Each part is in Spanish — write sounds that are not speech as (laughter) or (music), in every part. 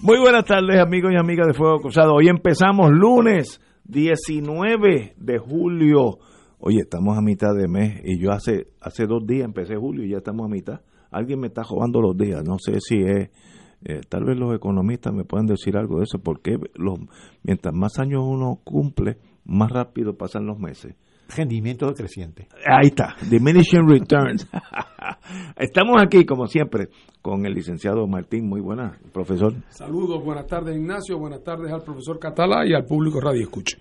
Muy buenas tardes, amigos y amigas de Fuego Cruzado. Hoy empezamos lunes 19 de julio. Oye, estamos a mitad de mes y yo hace hace dos días empecé julio y ya estamos a mitad. Alguien me está robando los días. No sé si es. Eh, tal vez los economistas me puedan decir algo de eso, porque los, mientras más años uno cumple, más rápido pasan los meses. Rendimiento decreciente. Ahí está, diminishing returns. (laughs) Estamos aquí, como siempre, con el licenciado Martín. Muy buenas, profesor. Saludos, buenas tardes Ignacio, buenas tardes al profesor Catalá y al público Radio Escuche.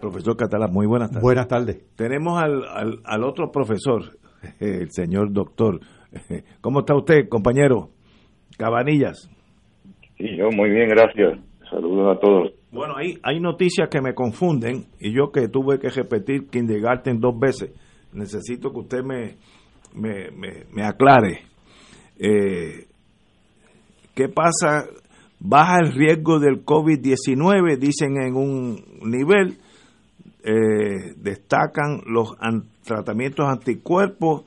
Profesor Catalá, muy buenas tardes. Buenas tardes. Tenemos al, al, al otro profesor, (laughs) el señor doctor. (laughs) ¿Cómo está usted, compañero? Cabanillas. Sí, yo muy bien, gracias. Saludos a todos. Bueno, hay, hay noticias que me confunden y yo que tuve que repetir kindergarten dos veces, necesito que usted me, me, me, me aclare. Eh, ¿Qué pasa? Baja el riesgo del COVID-19, dicen en un nivel, eh, destacan los an tratamientos anticuerpos,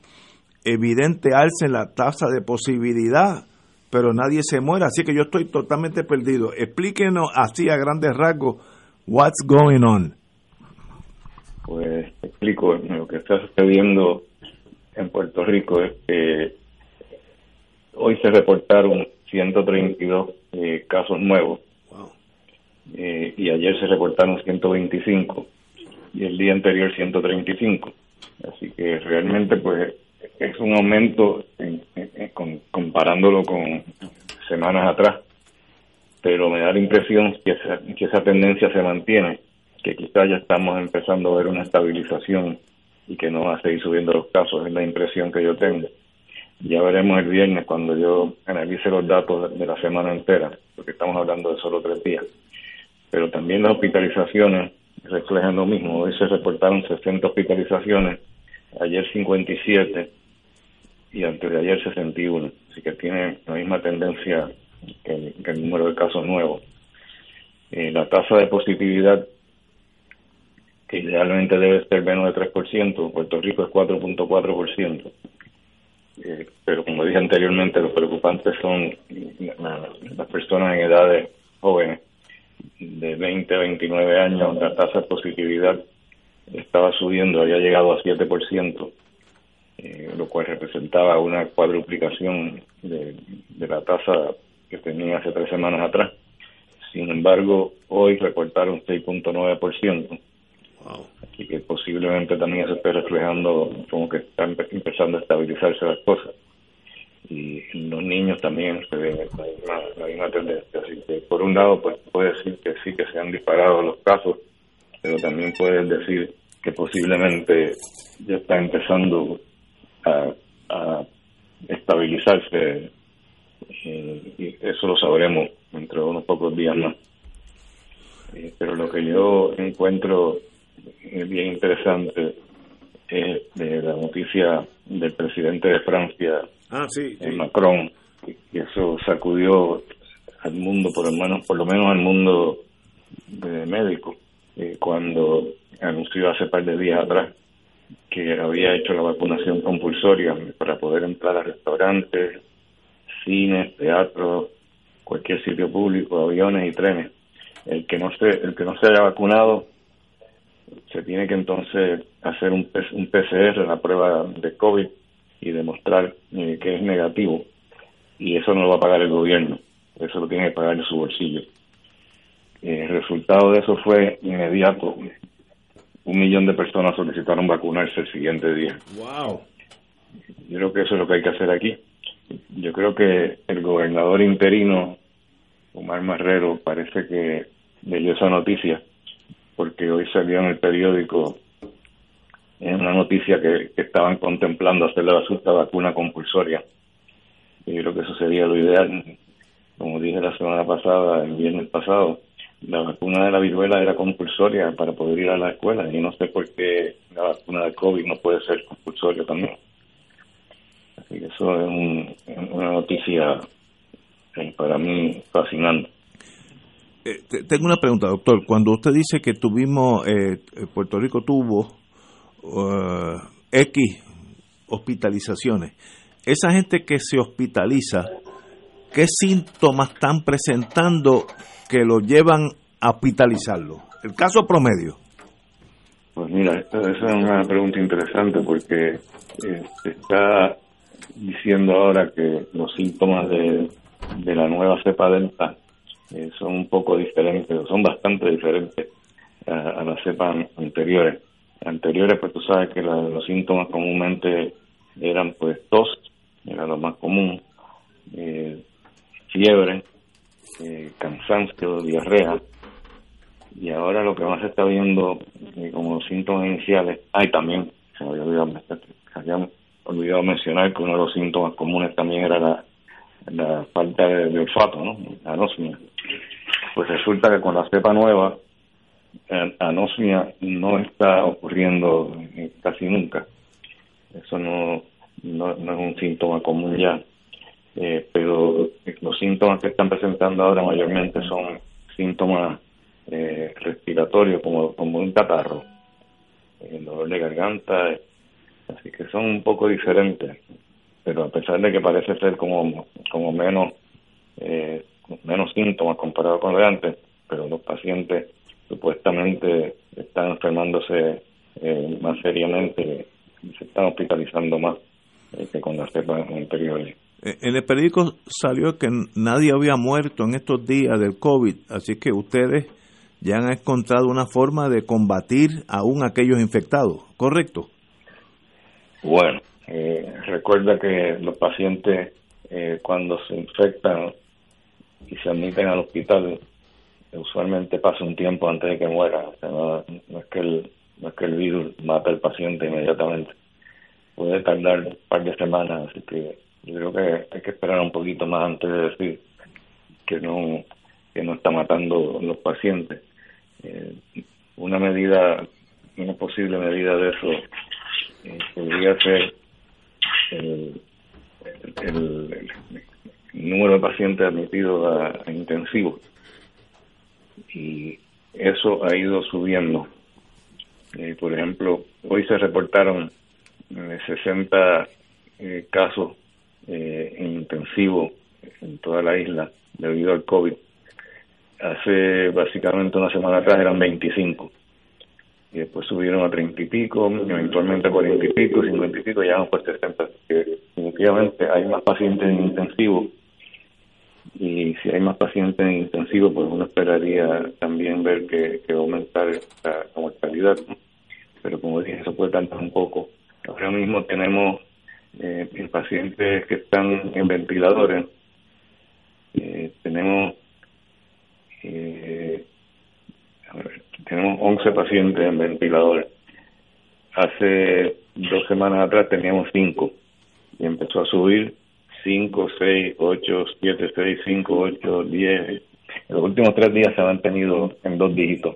evidente alza en la tasa de posibilidad, pero nadie se muere, así que yo estoy totalmente perdido. Explíquenos así a grandes rasgos, what's going on. Pues explico, lo que está sucediendo en Puerto Rico es que hoy se reportaron 132 eh, casos nuevos wow. eh, y ayer se reportaron 125 y el día anterior 135. Así que realmente pues es un aumento en, comparándolo con semanas atrás, pero me da la impresión que esa, que esa tendencia se mantiene, que quizás ya estamos empezando a ver una estabilización y que no va a seguir subiendo los casos, es la impresión que yo tengo. Ya veremos el viernes cuando yo analice los datos de la semana entera, porque estamos hablando de solo tres días. Pero también las hospitalizaciones reflejan lo mismo. Hoy se reportaron 60 hospitalizaciones, ayer 57 y antes de ayer 61. Así que tiene la misma tendencia que el, número de casos nuevos. Eh, la tasa de positividad que idealmente debe ser menos de 3%, Puerto Rico es 4.4%. Eh, pero como dije anteriormente, los preocupantes son las personas en edades jóvenes, de 20 a 29 años, la tasa de positividad estaba subiendo, había llegado a 7%, eh, lo cual representaba una cuadruplicación de, de la tasa que tenía hace tres semanas atrás. Sin embargo, hoy reportaron 6.9%. Wow. Así que posiblemente también se esté reflejando como que están empezando a estabilizarse las cosas. Y en los niños también se ve la misma, la misma tendencia. Así que por un lado, pues puede decir que sí que se han disparado los casos, pero también puedes decir que posiblemente ya está empezando a, a estabilizarse eh, y eso lo sabremos dentro de unos pocos días más. Eh, pero lo que yo encuentro bien interesante es de la noticia del presidente de Francia, ah, sí, sí. Macron, y eso sacudió al mundo, por lo menos, por lo menos al mundo de médico, eh, cuando anunció hace par de días atrás que había hecho la vacunación compulsoria para poder entrar a restaurantes, cines, teatros, cualquier sitio público, aviones y trenes. El que no se, el que no se haya vacunado se tiene que entonces hacer un, un PCR, la prueba de COVID, y demostrar eh, que es negativo. Y eso no lo va a pagar el gobierno, eso lo tiene que pagar de su bolsillo. El resultado de eso fue inmediato. Un millón de personas solicitaron vacunarse el siguiente día. Wow. Yo creo que eso es lo que hay que hacer aquí. yo creo que el gobernador interino, Omar Marrero, parece que leyó esa noticia, porque hoy salió en el periódico en una noticia que, estaban contemplando hacer la, vacuna compulsoria. Y creo que eso sería lo ideal. Como dije la semana pasada, el viernes pasado, la vacuna de la viruela era compulsoria para poder ir a la escuela y no sé por qué la vacuna de COVID no puede ser compulsoria también. Así que eso es una noticia eh, para mí fascinante. Eh, tengo una pregunta, doctor. Cuando usted dice que tuvimos, eh, Puerto Rico tuvo X hospitalizaciones, esa gente que se hospitaliza, ¿qué síntomas están presentando que lo llevan a hospitalizarlo? El caso promedio. Pues mira, esa es una pregunta interesante porque se está diciendo ahora que los síntomas de, la nueva cepa delta eh, son un poco diferentes, son bastante diferentes a, las cepas anteriores. Anteriores, pues tú sabes que los síntomas comúnmente eran pues tos, era lo más común, eh, fiebre, eh, cansancio, diarrea, y ahora lo que más se está viendo como síntomas iniciales, hay también, se había olvidado, mencionar que uno de los síntomas comunes también era la, falta de, olfato, ¿no? Anosmia. Pues resulta que con la cepa nueva, eh, anosmia no está ocurriendo casi nunca. Eso no, no, es un síntoma común ya. Eh, pero los síntomas que están presentando ahora mayormente son síntomas eh, respiratorios, como, como un catarro, el dolor de garganta, Así que son un poco diferentes, pero a pesar de que parece ser como, como menos, eh, menos síntomas comparado con lo de antes, pero los pacientes supuestamente están enfermándose eh, más seriamente se están hospitalizando más eh, que con las cepas anteriores. En el periódico salió que nadie había muerto en estos días del COVID, así que ustedes ya han encontrado una forma de combatir aún aquellos infectados, ¿correcto? Bueno, eh, recuerda que los pacientes eh, cuando se infectan y se admiten al hospital, usualmente pasa un tiempo antes de que muera. no, es que el, no es que el virus mata al paciente inmediatamente. Puede tardar un par de semanas, así que yo creo que hay que esperar un poquito más antes de decir que no que no está matando los pacientes. Eh, una medida, una posible medida de eso podría ser el, número de pacientes admitidos a, intensivo y eso ha ido subiendo. Eh, por ejemplo, hoy se reportaron 60 eh, eh, casos en intensivo en toda la isla debido al COVID. Hace básicamente una semana atrás eran 25 y después subieron a treinta y pico, eventualmente a cuarenta y pico, cincuenta y pico, ya vamos por sesenta. definitivamente hay más pacientes en intensivo y si hay más pacientes en intensivo, pues uno esperaría también ver que, va aumentar la, mortalidad. Pero como dije, eso puede tardar un poco. Ahora mismo tenemos eh, pacientes que están en ventiladores. Eh, tenemos eh, tenemos 11 pacientes en ventiladores. Hace dos semanas atrás teníamos 5 y empezó a subir 5, 6, 8, 7, 6, 5, 8, 10. En los últimos tres días se han mantenido en dos dígitos.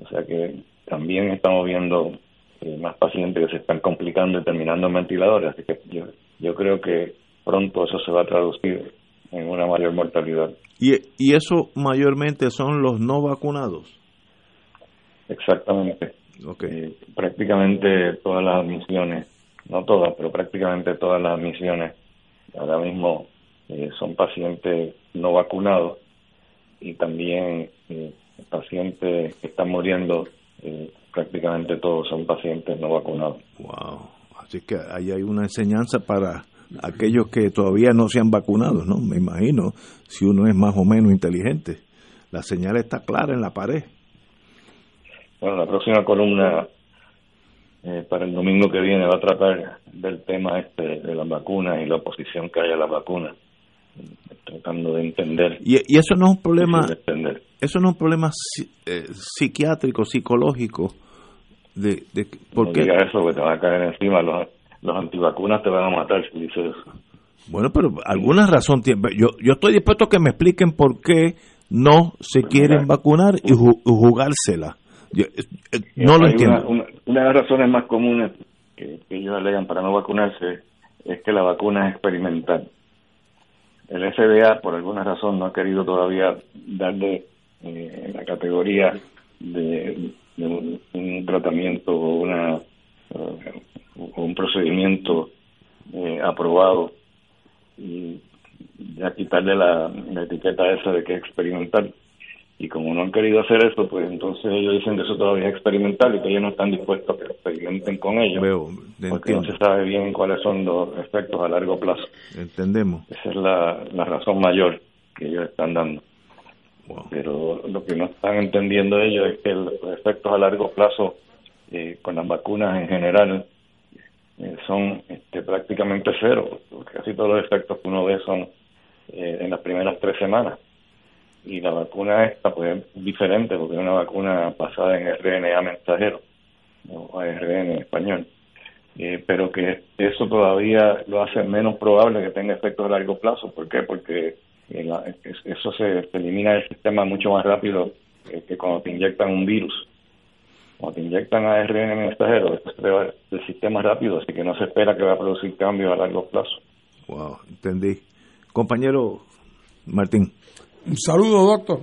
O sea que también estamos viendo eh, más pacientes que se están complicando y terminando en ventiladores. Así que yo, yo creo que pronto eso se va a traducir en una mayor mortalidad. ¿Y, y eso mayormente son los no vacunados? Exactamente. Okay. Eh, prácticamente todas las admisiones, no todas, pero prácticamente todas las admisiones ahora mismo eh, son pacientes no vacunados y también eh, pacientes que están muriendo, prácticamente todos son pacientes no vacunados. Wow, así que ahí hay una enseñanza para aquellos que todavía no se han vacunado, ¿no? Me imagino, si uno es más o menos inteligente. La señal está clara en la pared. Bueno, la próxima columna eh, para el domingo que viene va a tratar del tema este de las vacunas y la oposición que hay a las vacunas, tratando de entender. Y, y eso no es un problema, eso no es un problema eh, psiquiátrico, psicológico, de, de No porque digas eso, que te van a caer encima. Los, los antivacunas te van a matar si dices eso. Bueno, pero alguna razón tiene. Yo, yo estoy dispuesto a que me expliquen por qué no se quieren vacunar y ju- jugársela. Yo, eh, eh, no lo entiendo. Una, una- una de las razones más comunes que, que ellos alegan para no vacunarse es que la vacuna es experimental. El FDA, por alguna razón, no ha querido todavía darle eh, la categoría de, de un, un tratamiento o una o un procedimiento eh, aprobado y ya quitarle la, la etiqueta esa de que es experimental. Y como no han querido hacer eso, pues entonces ellos dicen que eso todavía es experimental y que ellos no están dispuestos a que experimenten con ello. Veo, porque no se sabe bien cuáles son los efectos a largo plazo. entendemos. Esa es la, la razón mayor que ellos están dando. Pero lo que no están entendiendo ellos es que los efectos a largo plazo eh, con las vacunas en general eh, son este, prácticamente cero. Casi todos los efectos que uno ve son eh, en las primeras tres semanas. Y la vacuna esta pues es diferente porque es una vacuna basada en RNA mensajero o ARN en español. Pero que eso todavía lo hace menos probable que tenga efectos a largo plazo. ¿Por qué? Porque la- es- eso se, se elimina del sistema mucho más rápido eh, que cuando te inyectan un virus. Cuando te inyectan ARN mensajero, esto se va del sistema rápido, así que no se espera que va a producir cambios a largo plazo. Wow, entendí. Compañero Martín. Un saludo, doctor.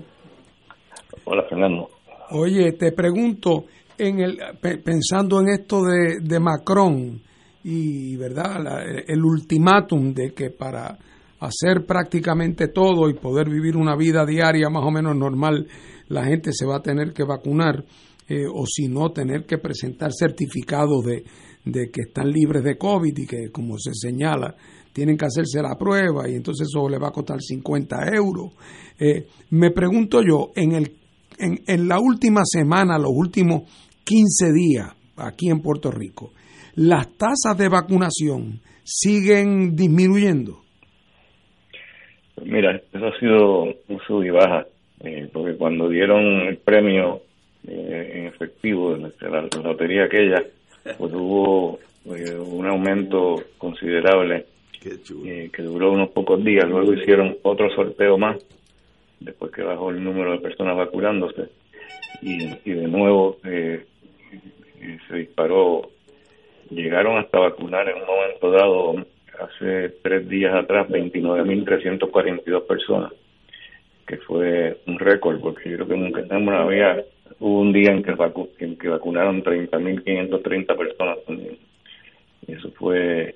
Hola, Fernando. Oye, te pregunto, en el, pe- pensando en esto de, de Macron y verdad La- el ultimátum de que para hacer prácticamente todo y poder vivir una vida diaria más o menos normal, la gente se va a tener que vacunar eh, o si no tener que presentar certificados de, de que están libres de COVID y que como se señala tienen que hacerse la prueba y entonces eso le va a costar 50 euros. Eh, me pregunto yo, en el en, en la última semana, los últimos 15 días aquí en Puerto Rico, las tasas de vacunación siguen disminuyendo. Mira, eso ha sido un sub y baja, eh, porque cuando dieron el premio eh, en efectivo de la, la lotería aquella, pues hubo eh, un aumento considerable que duró unos pocos días. Luego hicieron otro sorteo más, después que bajó el número de personas vacunándose, y, y de nuevo se disparó. Llegaron hasta vacunar en un momento dado, hace tres días atrás, 29.342 personas, que fue un récord, porque yo creo que nunca en una había, hubo un día en que, vacu- en que vacunaron 30.530 personas también. Y eso fue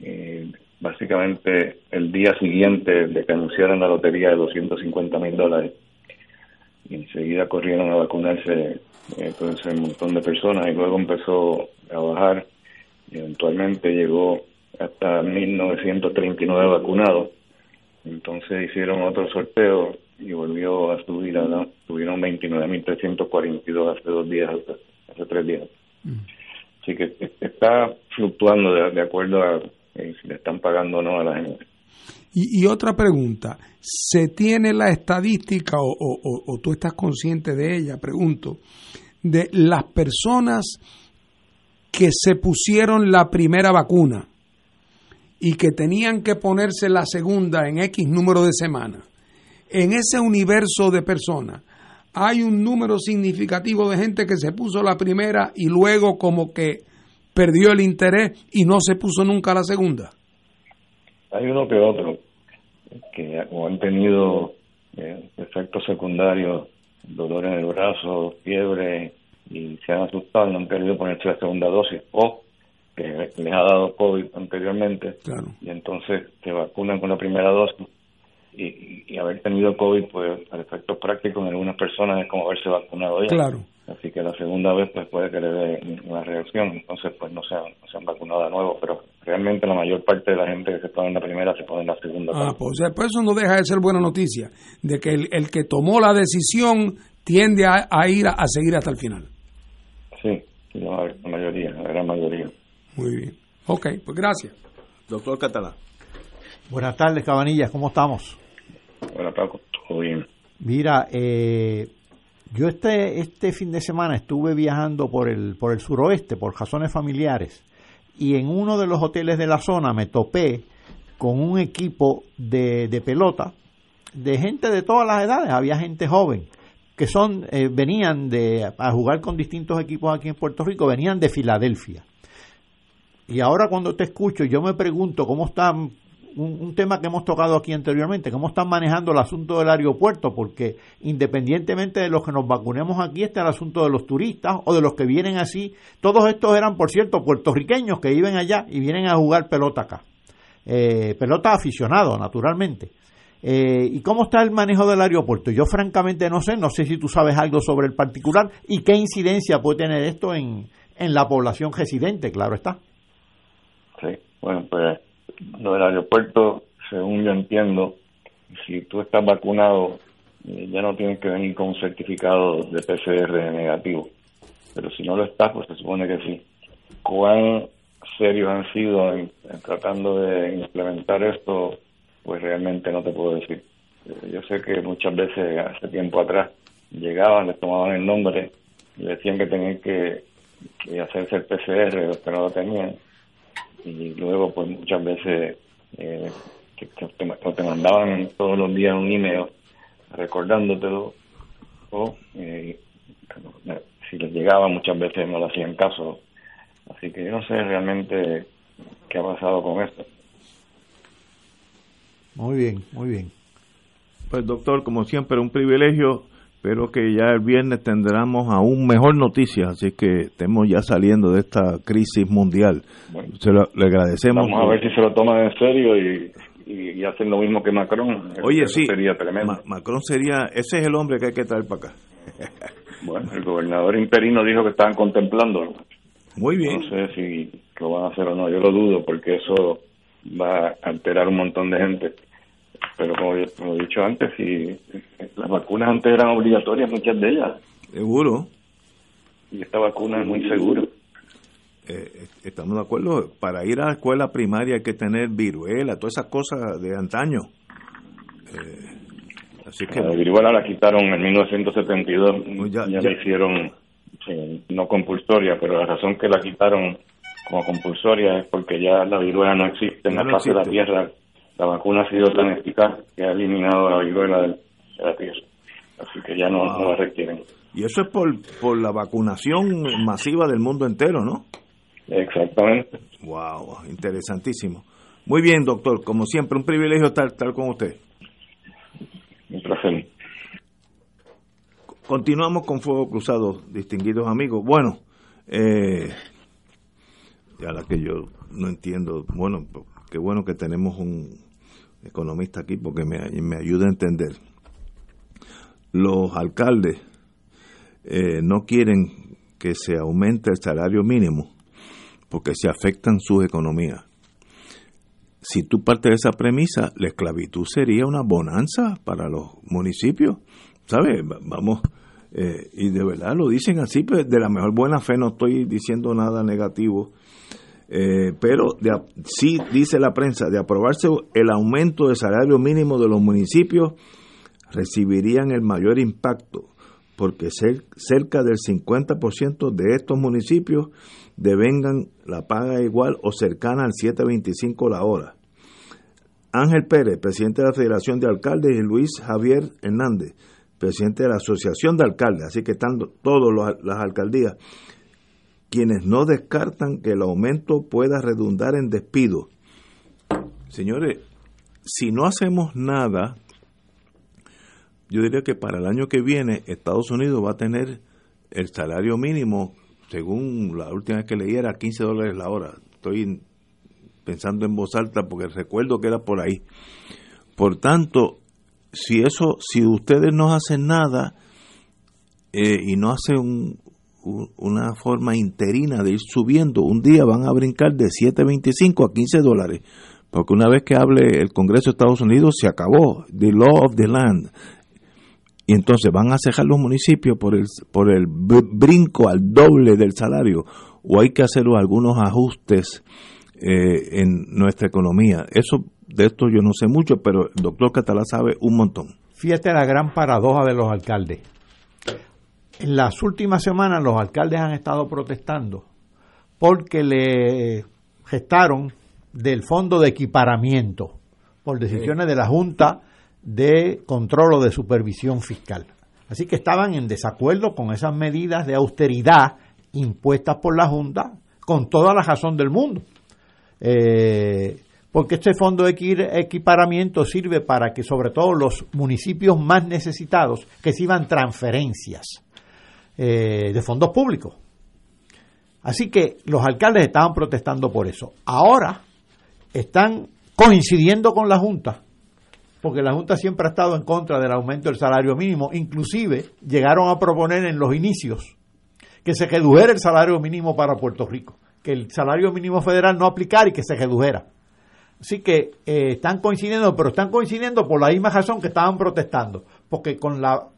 eh, básicamente el día siguiente de que anunciaran la lotería de 250 mil dólares. Y enseguida corrieron a vacunarse eh, todo ese montón de personas y luego empezó a bajar y eventualmente llegó hasta 1939 vacunados. Entonces hicieron otro sorteo y volvió a subir, a, ¿no? tuvieron 29.342 hace dos días, hace, hace tres días. Así que está fluctuando de, de acuerdo a eh, si le están pagando o no a la gente. Y, y otra pregunta, ¿se tiene la estadística o, o- o- o tú estás consciente de ella, pregunto, de las personas que se pusieron la primera vacuna y que tenían que ponerse la segunda en X número de semanas? En ese universo de personas, hay un número significativo de gente que se puso la primera y luego como que perdió el interés y no se puso nunca la segunda. Hay uno que otro que o han tenido eh, efectos secundarios, dolor en el brazo, fiebre y se han asustado y no han querido ponerse la segunda dosis o que les ha dado COVID anteriormente Claro. y entonces se vacunan con la primera dosis y, haber tenido COVID pues al efecto práctico en algunas personas es como haberse vacunado ya. Claro. Así que la segunda vez pues puede que le dé una reacción, entonces pues no se han, no se han vacunado de nuevo, pero realmente la mayor parte de la gente que se pone en la primera se pone en la segunda. Ah, pues, pues eso no deja de ser buena noticia, de que el, el que tomó la decisión tiende a, a ir a, a seguir hasta el final. Sí, la. La Muy bien. Ok, pues gracias. Doctor Catalán. Buenas tardes, Cabanillas, ¿cómo estamos? Buenas tardes, todo bien. Mira, eh, yo este, este fin de semana estuve viajando por el, por el suroeste por razones familiares y en uno de los hoteles de la zona me topé con un equipo de, de pelota de gente de todas las edades, había gente joven que son eh, venían de a jugar con distintos equipos aquí en Puerto Rico, venían de Filadelfia. Y ahora cuando te escucho, yo me pregunto cómo están un, tema que hemos tocado aquí anteriormente, cómo están manejando el asunto del aeropuerto, porque independientemente de los que nos vacunemos aquí, está el asunto de los turistas o de los que vienen así. Todos estos eran, por cierto, puertorriqueños que viven allá y vienen a jugar pelota acá. Eh, pelota aficionado, naturalmente. Eh, ¿Y cómo está el manejo del aeropuerto? Yo francamente no sé, no sé si tú sabes algo sobre el particular y qué incidencia puede tener esto en, en la población residente, claro está. Sí, bueno, pues lo del aeropuerto, según yo entiendo, si tú estás vacunado, eh, ya no tienes que venir con un certificado de PCR negativo. Pero si no lo estás, pues se supone que sí. ¿Cuán serios han sido en, tratando de implementar esto? Pues realmente no te puedo decir. Eh, yo sé que muchas veces, hace tiempo atrás, llegaban, les tomaban el nombre, y decían que tenían que, que hacerse el PCR, los que no lo tenían y luego pues muchas veces eh, que, te, mandaban todos los días un email recordándotelo o eh, si les llegaba muchas veces no le hacían caso. Así que yo no sé realmente qué ha pasado con esto. Muy bien muy bien. Pues doctor como siempre un privilegio Espero que ya el viernes tendremos aún mejor noticias, así que estemos ya saliendo de esta crisis mundial. se lo, le agradecemos. Vamos a ver si se lo toman en serio y, y, hacen lo mismo que Macron. Oye, sí, sería tremendo. Macron sería, ese es el hombre que hay que traer para acá. (laughs) bueno, el gobernador interino dijo que estaban contemplando. Muy bien. No sé si lo van a hacer o no, yo lo dudo porque eso va a alterar un montón de gente pero como, he dicho antes, si las vacunas antes eran obligatorias, muchas de ellas. Seguro. Y esta vacuna es muy segura. Eh, estamos de acuerdo, para ir a la escuela primaria hay que tener viruela, todas esas cosas de antaño. Eh, así que la viruela la quitaron en 1972, pues ya, la hicieron no compulsoria, pero la razón que la quitaron como compulsoria es porque ya la viruela no existe en la faz de la Tierra la vacuna ha sido tan eficaz que ha eliminado la viruela de la tierra. Así que ya no, la requieren. Y eso es por, por la vacunación masiva del mundo entero, ¿no? Exactamente. Wow, interesantísimo. Muy bien, doctor. Como siempre, un privilegio estar, estar con usted. Un placer. Continuamos con Fuego Cruzado, distinguidos amigos. Bueno, eh, ya la que yo no entiendo, bueno, qué bueno que tenemos un economista aquí porque me, me ayuda a entender. Los alcaldes eh, no quieren que se aumente el salario mínimo porque se afectan sus economías. Si tú partes de esa premisa, la esclavitud sería una bonanza para los municipios. ¿Sabes? Vamos, eh, y de verdad lo dicen así, pues de la mejor buena fe no estoy diciendo nada negativo eh, pero de, sí dice la prensa, de aprobarse el aumento de salario mínimo de los municipios, recibirían el mayor impacto, porque cerca del 50% de estos municipios devengan la paga igual o cercana al 7.25 la hora. Ángel Pérez, presidente de la Federación de Alcaldes, y Luis Javier Hernández, presidente de la Asociación de Alcaldes, así que están todas las alcaldías, quienes no descartan que el aumento pueda redundar en despido. Señores, si no hacemos nada, yo diría que para el año que viene Estados Unidos va a tener el salario mínimo, según la última vez que leí, era 15 dólares la hora. Estoy pensando en voz alta porque recuerdo que era por ahí. Por tanto, si eso, si ustedes no hacen nada eh, y no hacen un, una forma interina de ir subiendo. Un día van a brincar de 7.25 a 15 dólares, porque una vez que hable el Congreso de Estados Unidos se acabó, the law of the land. Y entonces van a cejar los municipios por el, por el brinco al doble del salario. o hay que hacer algunos ajustes eh, en nuestra economía. Eso de esto yo no sé mucho, pero el doctor Catalá sabe un montón. Fíjate la gran paradoja de los alcaldes. En las últimas semanas los alcaldes han estado protestando porque le gestaron del fondo de equiparamiento por decisiones de la Junta de Control o de Supervisión Fiscal. Así que estaban en desacuerdo con esas medidas de austeridad impuestas por la Junta con toda la razón del mundo. Eh, porque este fondo de equiparamiento sirve para que sobre todo los municipios más necesitados reciban transferencias eh, de fondos públicos. Así que los alcaldes estaban protestando por eso. Ahora están coincidiendo con la Junta, porque la Junta siempre ha estado en contra del aumento del salario mínimo. Inclusive llegaron a proponer en los inicios que se redujera el salario mínimo para Puerto Rico, que el salario mínimo federal no aplicara y que se redujera. Así que eh, están coincidiendo, pero están coincidiendo por la misma razón que estaban protestando, porque con la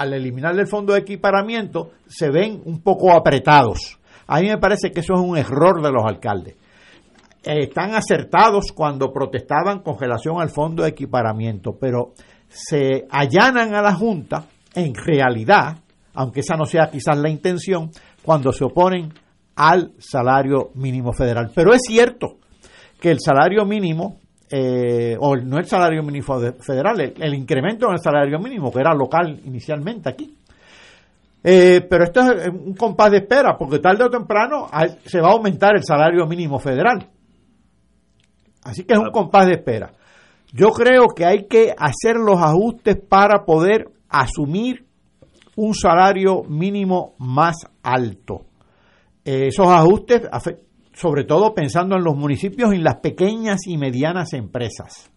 al eliminar el fondo de equiparamiento se ven un poco apretados. A mí me parece que eso es un error de los alcaldes. Eh, están acertados cuando protestaban con relación al fondo de equiparamiento, pero se allanan a la Junta en realidad, aunque esa no sea quizás la intención, cuando se oponen al salario mínimo federal. Pero es cierto que el salario mínimo, eh, o no el salario mínimo federal, el, incremento en el salario mínimo, que era local inicialmente aquí. Eh, pero esto es un compás de espera, porque tarde o temprano se va a aumentar el salario mínimo federal. Así que es un compás de espera. Yo creo que hay que hacer los ajustes para poder asumir un salario mínimo más alto. Eh, esos ajustes sobre todo pensando en los municipios y en las pequeñas y medianas empresas.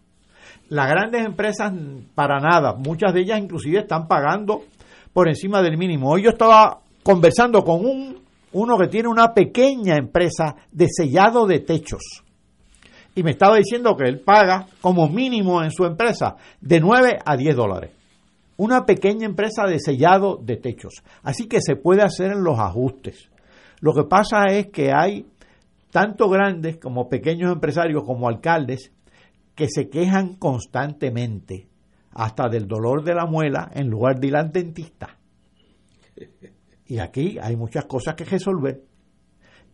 Las grandes empresas para nada, muchas de ellas inclusive están pagando por encima del mínimo. Hoy yo estaba conversando con un, uno que tiene una pequeña empresa de sellado de techos y me estaba diciendo que él paga como mínimo en su empresa de 9 a 10 dólares. Una pequeña empresa de sellado de techos. Así que se puede hacer en los ajustes. Lo que pasa es que hay tanto grandes como pequeños empresarios como alcaldes que se quejan constantemente hasta del dolor de la muela en lugar de ir al dentista. Y aquí hay muchas cosas que resolver,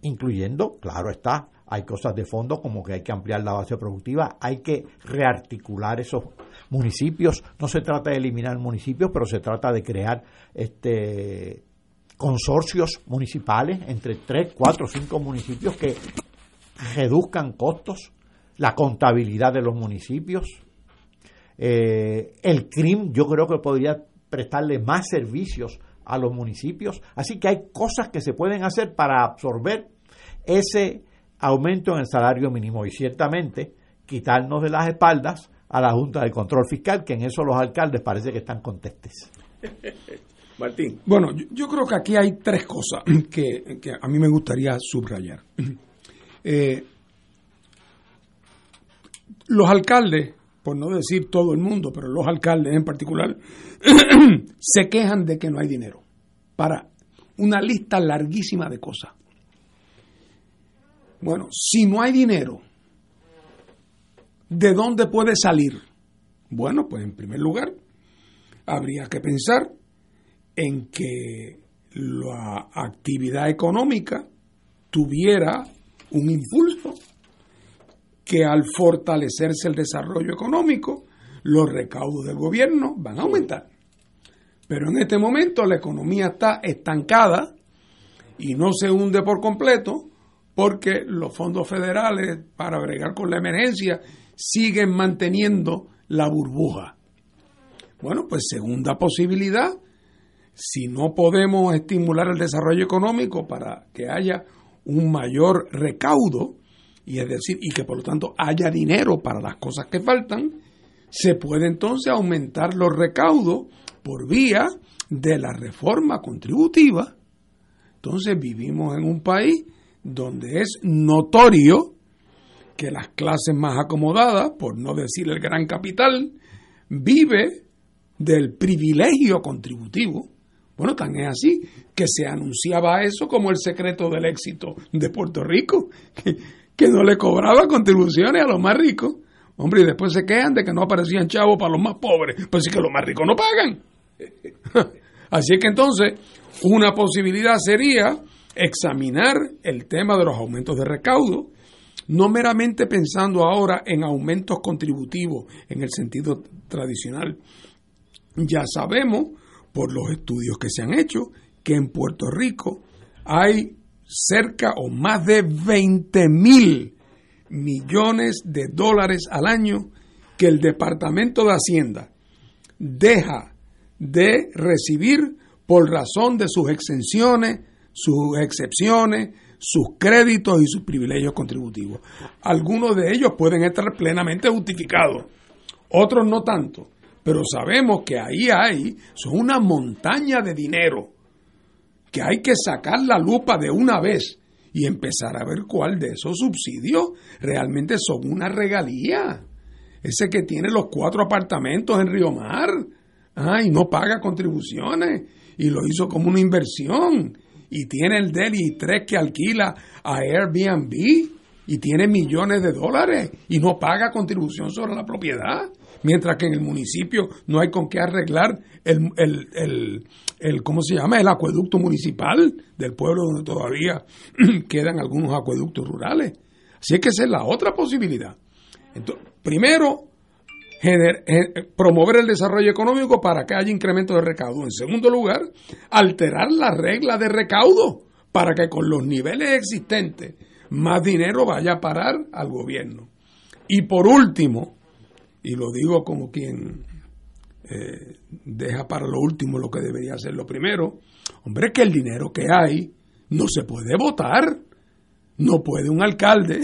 incluyendo, claro está, hay cosas de fondo como que hay que ampliar la base productiva, hay que rearticular esos municipios. No se trata de eliminar municipios, pero se trata de crear este consorcios municipales entre 3, 4, 5 municipios que reduzcan costos, la contabilidad de los municipios. Eh, el CRIM yo creo que podría prestarle más servicios a los municipios. Así que hay cosas que se pueden hacer para absorber ese aumento en el salario mínimo y ciertamente quitarnos de las espaldas a la Junta de Control Fiscal, que en eso los alcaldes parece que están contestes. (laughs) Martín. Bueno, yo, creo que aquí hay tres cosas (clears throat) que, a mí me gustaría subrayar. (clears throat) Eh, los alcaldes, por no decir todo el mundo, pero los alcaldes en particular, (clears throat) se quejan de que no hay dinero para una lista larguísima de cosas. Bueno, si no hay dinero, ¿de dónde puede salir? Bueno, pues en primer lugar, habría que pensar en que la actividad económica tuviera un impulso que al fortalecerse el desarrollo económico, los recaudos del gobierno van a aumentar. Pero en este momento la economía está estancada y no se hunde por completo porque los fondos federales para bregar con la emergencia siguen manteniendo la burbuja. Bueno, pues segunda posibilidad, si no podemos estimular el desarrollo económico para que haya un mayor recaudo, y es decir, y que por lo tanto haya dinero para las cosas que faltan, se puede entonces aumentar los recaudos por vía de la reforma contributiva. Entonces vivimos en un país donde es notorio que las clases más acomodadas, por no decir el gran capital, vive del privilegio contributivo Bueno, tan es así que se anunciaba eso como el secreto del éxito de Puerto Rico, que, no le cobraba contribuciones a los más ricos. Hombre, y después se quejan de que no aparecían chavos para los más pobres. Pues sí que los más ricos no pagan. (laughs) Así que entonces, una posibilidad sería examinar el tema de los aumentos de recaudo, no meramente pensando ahora en aumentos contributivos en el sentido tradicional. Ya sabemos, por los estudios que se han hecho, que en Puerto Rico hay cerca o más de 20 mil millones de dólares al año que el Departamento de Hacienda deja de recibir por razón de sus exenciones, sus excepciones, sus créditos y sus privilegios contributivos. Algunos de ellos pueden estar plenamente justificados, otros no tanto, pero sabemos que ahí hay, son una montaña de dinero que hay que sacar la lupa de una vez y empezar a ver cuál de esos subsidios realmente son una regalía. Ese que tiene los cuatro apartamentos en Río Mar. Ah, y no paga contribuciones y lo hizo como una inversión. Y tiene el Delhi 3 que alquila a Airbnb y tiene millones de dólares y no paga contribución sobre la propiedad, mientras que en el municipio no hay con qué arreglar el, el, el, ¿cómo se llama? el acueducto municipal del pueblo donde todavía (clears throat) quedan algunos acueductos rurales. Así es que esa es la otra posibilidad. Entonces, primero, promover el desarrollo económico para que haya incremento de recaudo. En segundo lugar, alterar la regla de recaudo para que con los niveles existentes más dinero vaya a parar al gobierno. Y por último, y lo digo como quien eh, deja para lo último lo que debería ser lo primero, hombre, que el dinero que hay no se puede votar. No puede un alcalde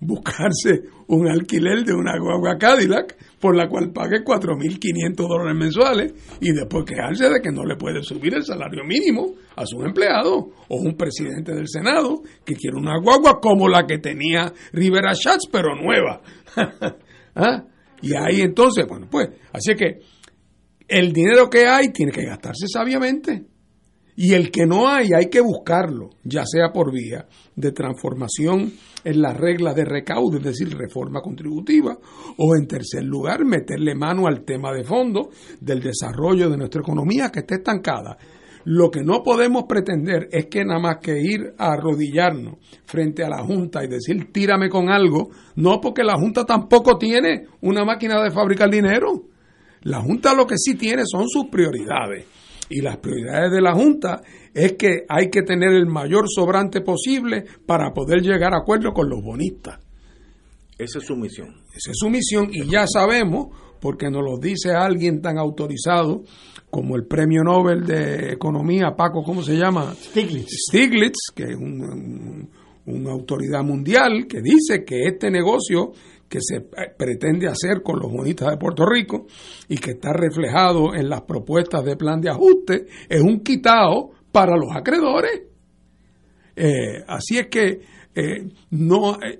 buscarse un alquiler de una guagua Cadillac por la cual pague 4.500 dólares mensuales y después quejarse de que no le puede subir el salario mínimo a su empleado o un presidente del Senado que quiere una guagua como la que tenía Rivera Schatz pero nueva. (laughs) ¿Ah? Y ahí entonces, bueno, pues, así que el dinero que hay tiene que gastarse sabiamente. Y el que no hay, hay que buscarlo, ya sea por vía de transformación en las reglas de recaudo, es decir, reforma contributiva, o en tercer lugar, meterle mano al tema de fondo del desarrollo de nuestra economía que está estancada. Lo que no podemos pretender es que nada más que ir a arrodillarnos frente a la Junta y decir tírame con algo, no porque la Junta tampoco tiene una máquina de fabricar dinero. La Junta lo que sí tiene son sus prioridades y las prioridades de la Junta es que hay que tener el mayor sobrante posible para poder llegar a acuerdo con los bonistas. Esa es su misión. Esa es su misión y ya sabemos, porque nos lo dice alguien tan autorizado como el premio Nobel de Economía, Paco, ¿cómo se llama? Stiglitz. Stiglitz, que es una autoridad mundial, que dice que este negocio que se pretende hacer con los bonistas de Puerto Rico y que está reflejado en las propuestas de plan de ajuste es un quitado para los acreedores. Eh, así es que eh, no, eh,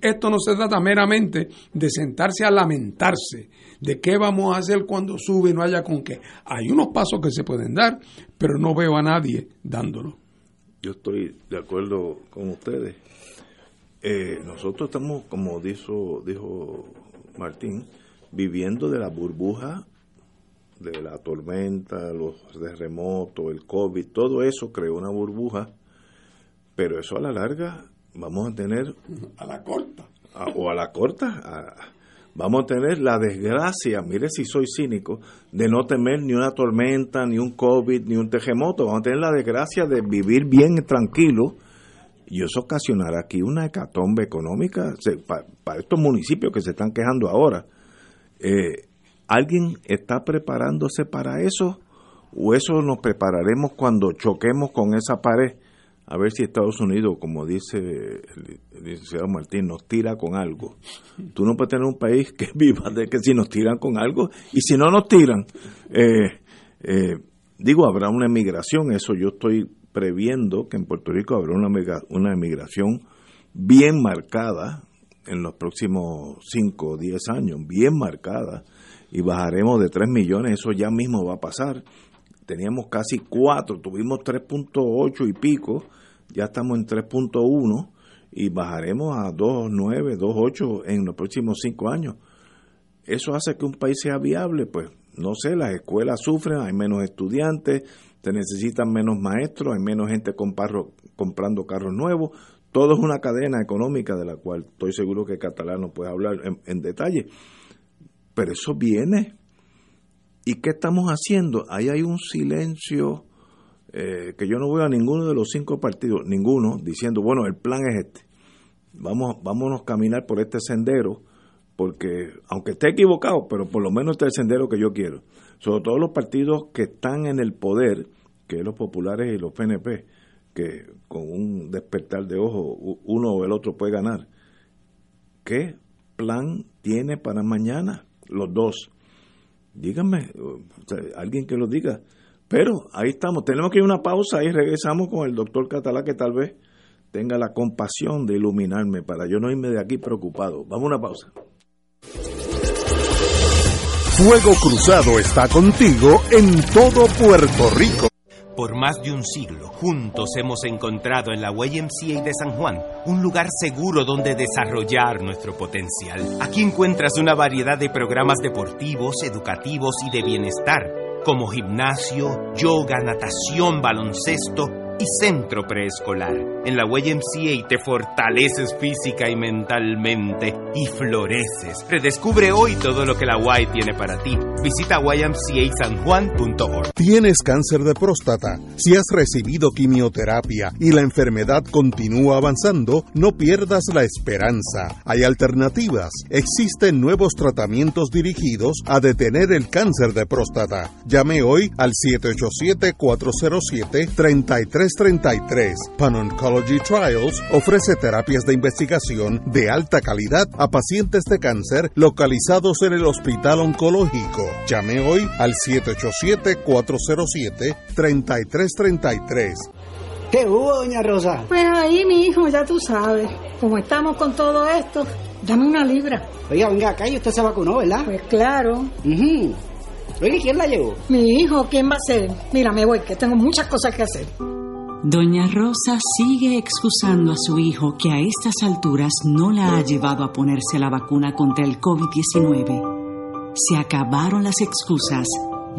esto no se trata meramente de sentarse a lamentarse de qué vamos a hacer cuando sube y no haya con qué. Hay unos pasos que se pueden dar, pero no veo a nadie dándolo. Yo estoy de acuerdo con ustedes. Eh, nosotros estamos, como dijo, dijo Martín, viviendo de la burbuja de la tormenta, los terremotos, el COVID, todo eso creó una burbuja, pero eso a la larga vamos a tener... A la corta. o a la corta, vamos a tener la desgracia, mire si soy cínico, de no temer ni una tormenta, ni un COVID, ni un terremoto, vamos a tener la desgracia de vivir bien tranquilo y eso ocasionará aquí una hecatombe económica para, estos municipios que se están quejando ahora. Eh, ¿Alguien está preparándose para eso? ¿O eso nos prepararemos cuando choquemos con esa pared? A ver si Estados Unidos, como dice el, licenciado Martín, nos tira con algo. Tú no puedes tener un país que (laughs) viva de que si nos tiran con algo y si no nos tiran. Eh, eh, digo, habrá una emigración, eso yo estoy previendo que en Puerto Rico habrá una, una emigración bien marcada en los próximos 5 o 10 años, bien marcada, y bajaremos de 3 millones, eso ya mismo va a pasar. teníamos casi 4, tuvimos 3.8 y pico, ya estamos en 3.1 y bajaremos a 2.9, 2.8 en los próximos 5 años. ¿Eso hace que un país sea viable? Pues no sé, las escuelas sufren, hay menos estudiantes, se necesitan menos maestros, hay menos gente comprando carros nuevos. Todo es una cadena económica de la cual estoy seguro que Catalán no puede hablar en, detalle. Pero eso viene. ¿Y qué estamos haciendo? Ahí hay un silencio eh, que yo no veo a ninguno de los cinco partidos, ninguno, diciendo, bueno, el plan es este. Vamos, vámonos a caminar por este sendero, porque aunque esté equivocado, pero por lo menos este es el sendero que yo quiero. Sobre todo los partidos que están en el poder, que los populares y los PNP, que con un despertar de ojo uno o el otro puede ganar. ¿Qué plan tiene para mañana? Los dos. Díganme, alguien que lo diga. Pero ahí estamos, tenemos que ir a una pausa y regresamos con el doctor Catalá que tal vez tenga la compasión de iluminarme para yo no irme de aquí preocupado. Vamos a una pausa. Fuego Cruzado está contigo en todo Puerto Rico. Por más de un siglo, juntos hemos encontrado en la YMCA de San Juan un lugar seguro donde desarrollar nuestro potencial. Aquí encuentras una variedad de programas deportivos, educativos y de bienestar, como gimnasio, yoga, natación, baloncesto, y centro preescolar. En la YMCA te fortaleces física y mentalmente y floreces. Redescubre hoy todo lo que la Y tiene para ti. Visita ymcasanjuan.org. ¿Tienes cáncer de próstata? Si has recibido quimioterapia y la enfermedad continúa avanzando, no pierdas la esperanza. Hay alternativas. Existen nuevos tratamientos dirigidos a detener el cáncer de próstata. Llame hoy al 787 407 33 33 Pan Oncology Trials ofrece terapias de investigación de alta calidad a pacientes de cáncer localizados en el Hospital Oncológico. Llame hoy al 787-407-3333. ¿Qué hubo, doña Rosa? Pues ahí, mi hijo, ya tú sabes. Como estamos con todo esto, dame una libra. Oiga, venga acá y usted se vacunó, ¿verdad? Pues claro. Oiga, ¿quién la llevó? Mi hijo, ¿quién va a ser? Mira, me voy, que tengo muchas cosas que hacer. Doña Rosa sigue excusando a su hijo que a estas alturas no la ha llevado a ponerse la vacuna contra el COVID-19. Se acabaron las excusas.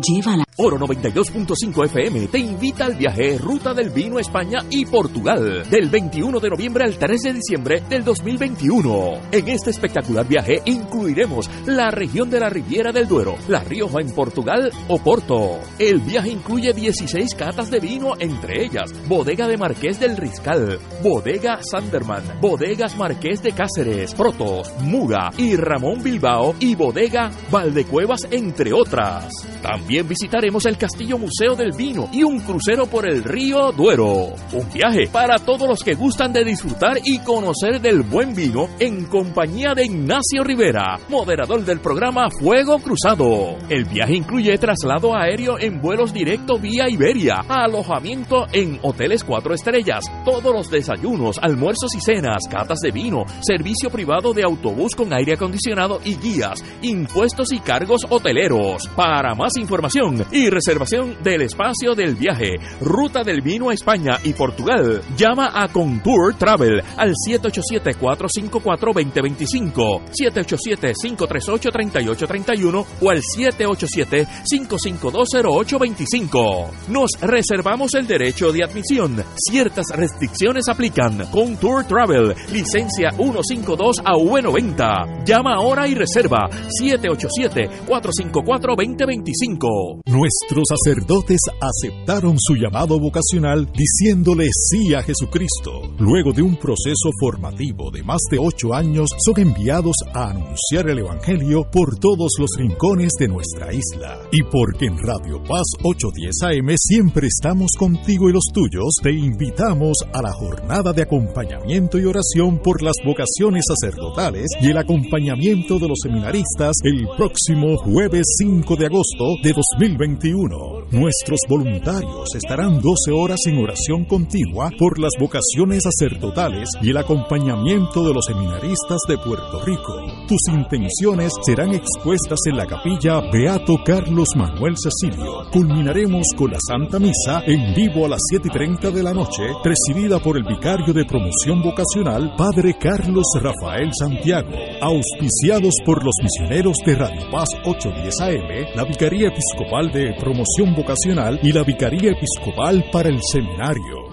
Llévala. Oro 92.5 FM te invita al viaje Ruta del Vino España y Portugal del 21 de noviembre al 3 de diciembre del 2021. En este espectacular viaje incluiremos la región de la Riviera del Duero, La Rioja en Portugal o Porto. El viaje incluye 16 catas de vino, entre ellas Bodega de Marqués del Riscal, Bodega Sanderman, Bodegas Marqués de Cáceres, Protos, Mura y Ramón Bilbao y Bodega Valdecuevas, entre otras. También visitaremos el Castillo Museo del Vino y un crucero por el río Duero. Un viaje para todos los que gustan de disfrutar y conocer del buen vino en compañía de Ignacio Rivera, moderador del programa Fuego Cruzado. El viaje incluye traslado aéreo en vuelos directo vía Iberia, alojamiento en hoteles cuatro estrellas, todos los desayunos, almuerzos y cenas, catas de vino, servicio privado de autobús con aire acondicionado y guías, impuestos y cargos hoteleros. Para más información, y reservación del espacio del viaje, ruta del vino a España y Portugal. Llama a Contour Travel al 787-454-2025, 787-538-3831 o al 787-5520825. Nos reservamos el derecho de admisión. Ciertas restricciones aplican. Contour Travel, licencia 152 a V90. Llama ahora y reserva 787-454-2025. Nuestros sacerdotes aceptaron su llamado vocacional diciéndole sí a Jesucristo. Luego de un proceso formativo de más de ocho años, son enviados a anunciar el Evangelio por todos los rincones de nuestra isla. Y porque en Radio Paz 810 AM siempre estamos contigo y los tuyos, te invitamos a la jornada de acompañamiento y oración por las vocaciones sacerdotales y el acompañamiento de los seminaristas el próximo jueves 5 de agosto de 2020 2021. Nuestros voluntarios estarán 12 horas en oración continua por las vocaciones sacerdotales y el acompañamiento de los seminaristas de Puerto Rico. Tus intenciones serán expuestas en la capilla Beato Carlos Manuel Cecilio. Culminaremos con la Santa Misa en vivo a las 7 y 30 de la noche, presidida por el vicario de promoción vocacional, Padre Carlos Rafael Santiago, auspiciados por los misioneros de Radio Paz 810 AM, la Vicaría Episcopal de Promoción Vocacional y la Vicaría Episcopal para el Seminario.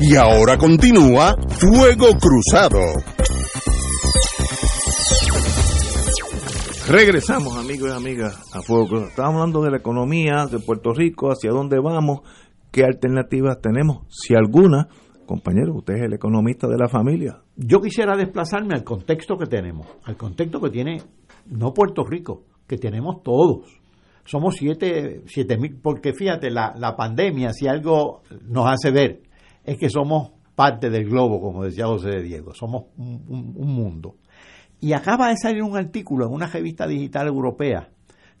Y ahora continúa Fuego Cruzado. Regresamos, amigos y amigas, a Fuego Cruzado. Estamos hablando de la economía de Puerto Rico, hacia dónde vamos, qué alternativas tenemos, si alguna. Compañero, usted es el economista de la familia. Yo quisiera desplazarme al contexto que tenemos, al contexto que tiene no Puerto Rico, que tenemos todos. Somos siete, siete mil, porque fíjate, la, la pandemia, si algo nos hace ver, es que somos parte del globo, como decía José de Diego, somos un, un, un mundo. Y acaba de salir un artículo en una revista digital europea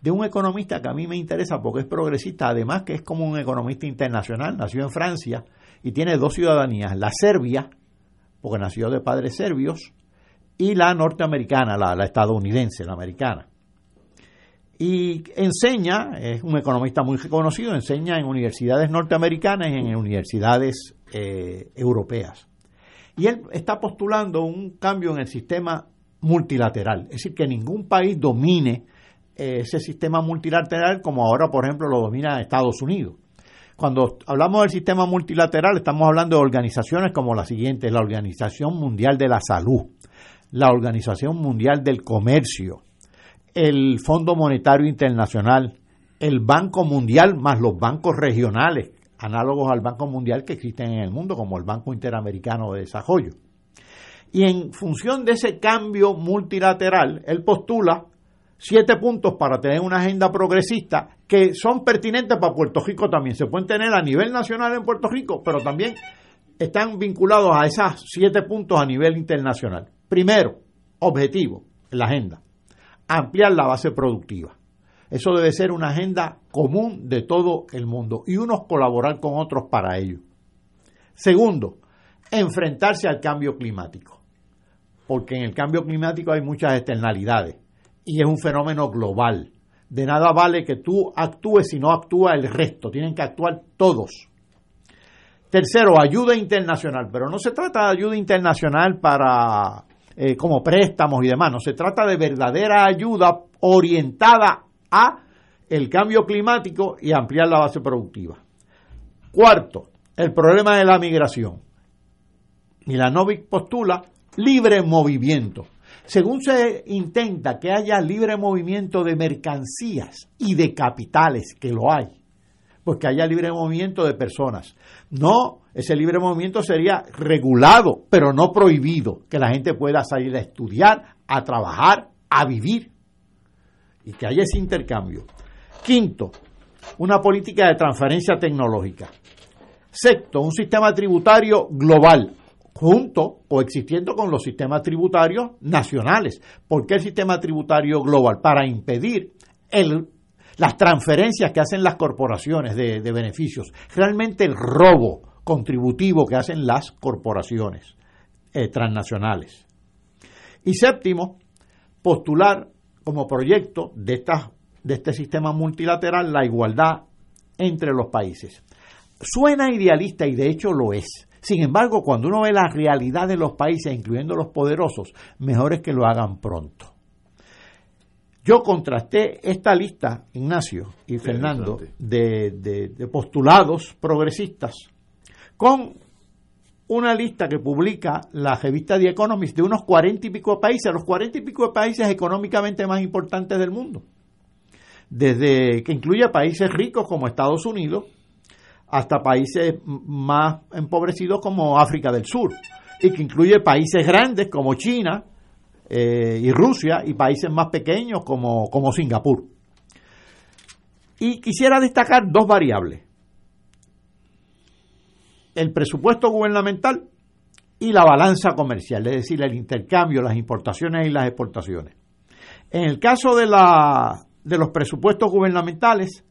de un economista que a mí me interesa porque es progresista, además que es como un economista internacional, nació en Francia y tiene dos ciudadanías, la serbia, porque nació de padres serbios, y la norteamericana, la, estadounidense, la americana. Y enseña, es un economista muy reconocido, enseña en universidades norteamericanas y en universidades eh, europeas. Y él está postulando un cambio en el sistema multilateral, es decir, que ningún país domine eh, ese sistema multilateral como ahora, por ejemplo, lo domina Estados Unidos. Cuando hablamos del sistema multilateral, estamos hablando de organizaciones como la siguiente, la Organización Mundial de la Salud, la Organización Mundial del Comercio, el Fondo Monetario Internacional, el Banco Mundial más los bancos regionales, análogos al Banco Mundial que existen en el mundo, como el Banco Interamericano de Desarrollo. Y en función de ese cambio multilateral, él postula siete puntos para tener una agenda progresista que son pertinentes para Puerto Rico también. Se pueden tener a nivel nacional en Puerto Rico, pero también están vinculados a esos siete puntos a nivel internacional. Primero, objetivo, la agenda, ampliar la base productiva. Eso debe ser una agenda común de todo el mundo y unos colaborar con otros para ello. Segundo, enfrentarse al cambio climático, porque en el cambio climático hay muchas externalidades y es un fenómeno global. De nada vale que tú actúes si no actúa el resto, tienen que actuar todos. Tercero, ayuda internacional, pero no se trata de ayuda internacional para eh, como préstamos y demás, no se trata de verdadera ayuda orientada a el cambio climático y ampliar la base productiva. Cuarto, el problema de la migración. Milanovic postula libre movimiento. Según se intenta que haya libre movimiento de mercancías y de capitales, que lo hay, pues que haya libre movimiento de personas. No, ese libre movimiento sería regulado, pero no prohibido, que la gente pueda salir a estudiar, a trabajar, a vivir y que haya ese intercambio. Quinto, una política de transferencia tecnológica. Sexto, un sistema tributario global, junto o existiendo con los sistemas tributarios nacionales. ¿Por qué el sistema tributario global? Para impedir las transferencias que hacen las corporaciones de, de beneficios, realmente el robo contributivo que hacen las corporaciones eh, transnacionales. Y séptimo, postular como proyecto de, esta, de este sistema multilateral la igualdad entre los países. Suena idealista y de hecho lo es. Sin embargo, cuando uno ve la realidad de los países, incluyendo los poderosos, mejor es que lo hagan pronto. Yo contrasté esta lista, Ignacio y Fernando, de, de, de, postulados progresistas con una lista que publica la revista The Economist de unos cuarenta y pico de países, los cuarenta y pico de países económicamente más importantes del mundo. Desde que incluye países ricos como Estados Unidos, hasta países más empobrecidos como África del Sur, y que incluye países grandes como China eh, y Rusia, y países más pequeños como, como Singapur. Y quisiera destacar dos variables. El presupuesto gubernamental y la balanza comercial, es decir, el intercambio, las importaciones y las exportaciones. En el caso de, la, de los presupuestos gubernamentales,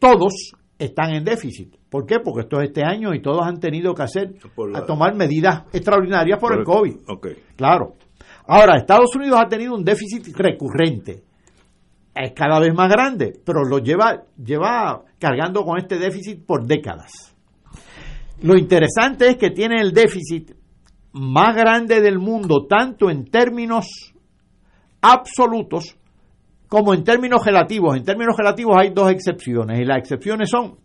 todos están en déficit. ¿Por qué? Porque esto es este año y todos han tenido que hacer, a tomar medidas extraordinarias por, el, COVID. Claro. Ahora, Estados Unidos ha tenido un déficit recurrente. Es cada vez más grande, pero lo lleva, lleva cargando con este déficit por décadas. Lo interesante es que tiene el déficit más grande del mundo, tanto en términos absolutos como en términos relativos. En términos relativos hay dos excepciones y las excepciones son,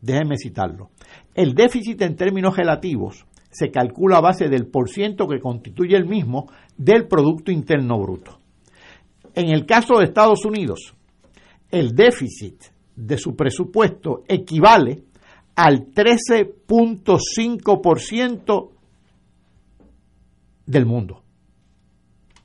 déjenme citarlo, el déficit en términos relativos se calcula a base del porciento que constituye el mismo del Producto Interno Bruto. En el caso de Estados Unidos, el déficit de su presupuesto equivale al 13.5% del mundo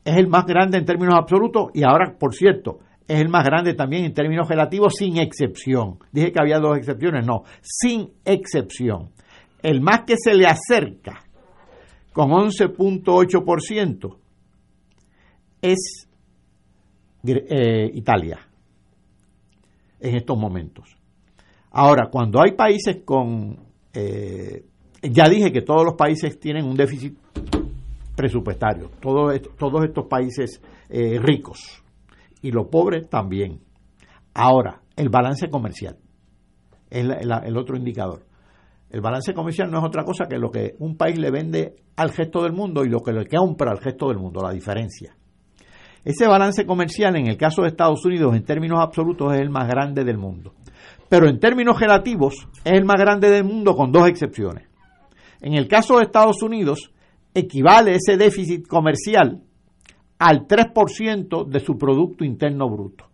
es el más grande en términos absolutos y ahora, por cierto, es el más grande también en términos relativos sin excepción. Dije que había dos excepciones, no, sin excepción. El más que se le acerca con 11.8% es eh, Italia en estos momentos. Ahora, cuando hay países con... Eh, ya dije que todos los países tienen un déficit presupuestario, todos, todos estos países eh, ricos y los pobres también. Ahora, el balance comercial es el otro indicador. El balance comercial no es otra cosa que lo que un país le vende al resto del mundo y lo que le compra al resto del mundo, la diferencia. Ese balance comercial en el caso de Estados Unidos en términos absolutos es el más grande del mundo. Pero en términos relativos es el más grande del mundo con dos excepciones. En el caso de Estados Unidos equivale ese déficit comercial al 3% de su Producto Interno Bruto.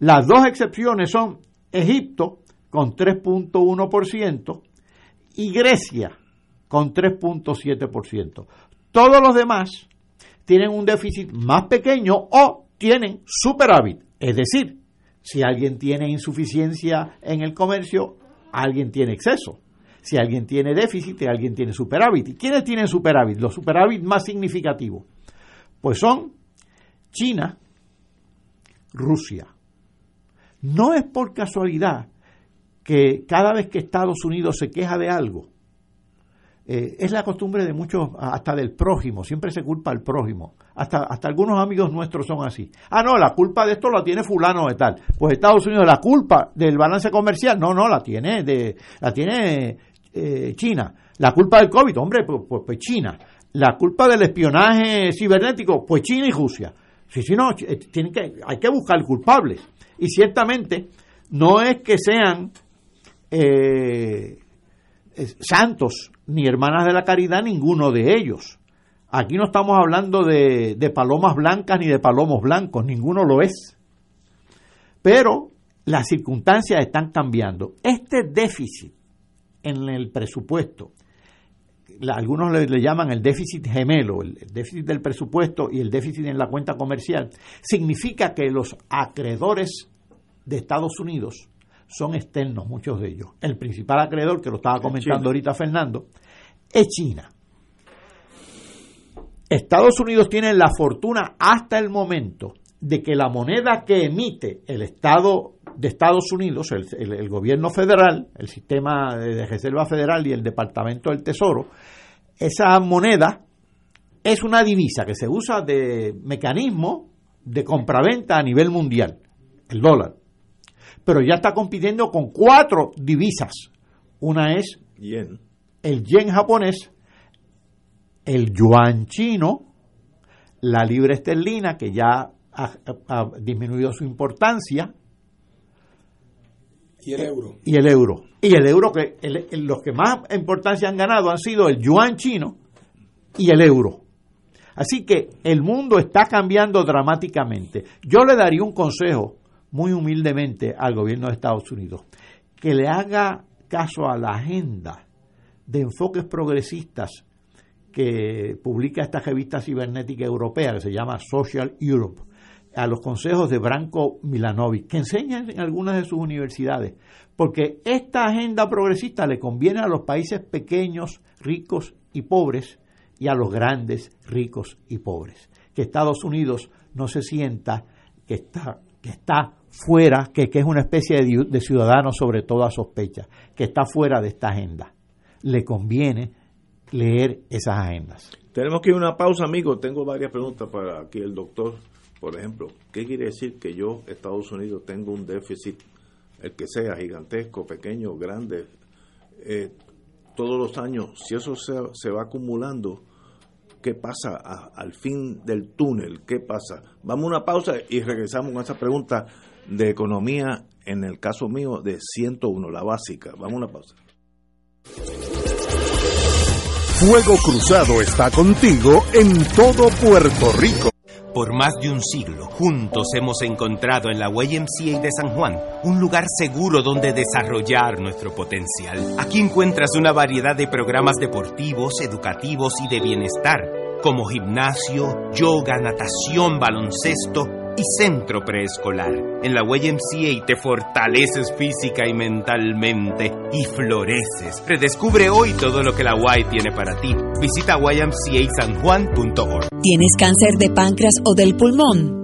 Las dos excepciones son Egipto con 3.1% y Grecia con 3.7%. Todos los demás tienen un déficit más pequeño o tienen superávit. Es decir, si alguien tiene insuficiencia en el comercio, alguien tiene exceso. Si alguien tiene déficit, alguien tiene superávit. ¿Y quiénes tienen superávit? Los superávit más significativos. Pues son China, Rusia. No es por casualidad que cada vez que Estados Unidos se queja de algo, eh, es la costumbre de muchos, hasta del prójimo, siempre se culpa al prójimo. Hasta, hasta algunos amigos nuestros son así. Ah, no, la culpa de esto la tiene fulano de tal. Pues Estados Unidos, la culpa del balance comercial, no, no, la tiene, de, la tiene eh, China. La culpa del COVID, hombre, pues, pues, pues, China. La culpa del espionaje cibernético, pues China y Rusia. Si, si no, eh, hay que buscar culpables. Y ciertamente no es que sean eh, santos ni hermanas de la caridad ninguno de ellos. Aquí no estamos hablando de, de palomas blancas ni de palomos blancos, ninguno lo es. Pero las circunstancias están cambiando. Este déficit en el presupuesto. algunos le, llaman el déficit gemelo, el, déficit del presupuesto y el déficit en la cuenta comercial. Significa que los acreedores de Estados Unidos son externos, muchos de ellos. El principal acreedor, que lo estaba comentando ahorita Fernando, es China. Estados Unidos tiene la fortuna hasta el momento de que la moneda que emite el Estado de Estados Unidos, el, gobierno federal, el sistema de reserva federal y el Departamento del Tesoro, esa moneda es una divisa que se usa de mecanismo de compraventa a nivel mundial, el dólar. Pero ya está compitiendo con cuatro divisas. Una es el yen japonés, el yuan chino, la libra esterlina, que ya ha disminuido su importancia, y el euro. Y el euro. Y el euro, que los que más importancia han ganado han sido el yuan chino y el euro. Así que el mundo está cambiando dramáticamente. Yo le daría un consejo muy humildemente al gobierno de Estados Unidos, que le haga caso a la agenda de enfoques progresistas que publica esta revista cibernética europea que se llama Social Europe a los consejos de Branko Milanovic, que enseñan en algunas de sus universidades, porque esta agenda progresista le conviene a los países pequeños, ricos y pobres, y a los grandes, ricos y pobres. Que Estados Unidos no se sienta que está, que está fuera, que, que es una especie de, de ciudadano sobre toda sospecha, que está fuera de esta agenda. Le conviene leer esas agendas. Tenemos que ir a una pausa, amigos. Tengo varias preguntas para aquí el doctor. Por ejemplo, ¿qué quiere decir que yo, Estados Unidos, tengo un déficit, el que sea, gigantesco, pequeño, grande, eh, todos los años? Si eso se, se va acumulando, ¿qué pasa al fin del túnel? ¿Qué pasa? Vamos a una pausa y regresamos con esa pregunta de economía, en el caso mío, de 101, la básica. Vamos a una pausa. Fuego Cruzado está contigo en todo Puerto Rico. Por más de un siglo, juntos hemos encontrado en la YMCA de San Juan un lugar seguro donde desarrollar nuestro potencial. Aquí encuentras una variedad de programas deportivos, educativos y de bienestar, como gimnasio, yoga, natación, baloncesto y centro preescolar. En la YMCA te fortaleces física y mentalmente y floreces. Redescubre hoy todo lo que la Y tiene para ti. Visita ymcasanjuan.org. ¿Tienes cáncer de páncreas o del pulmón?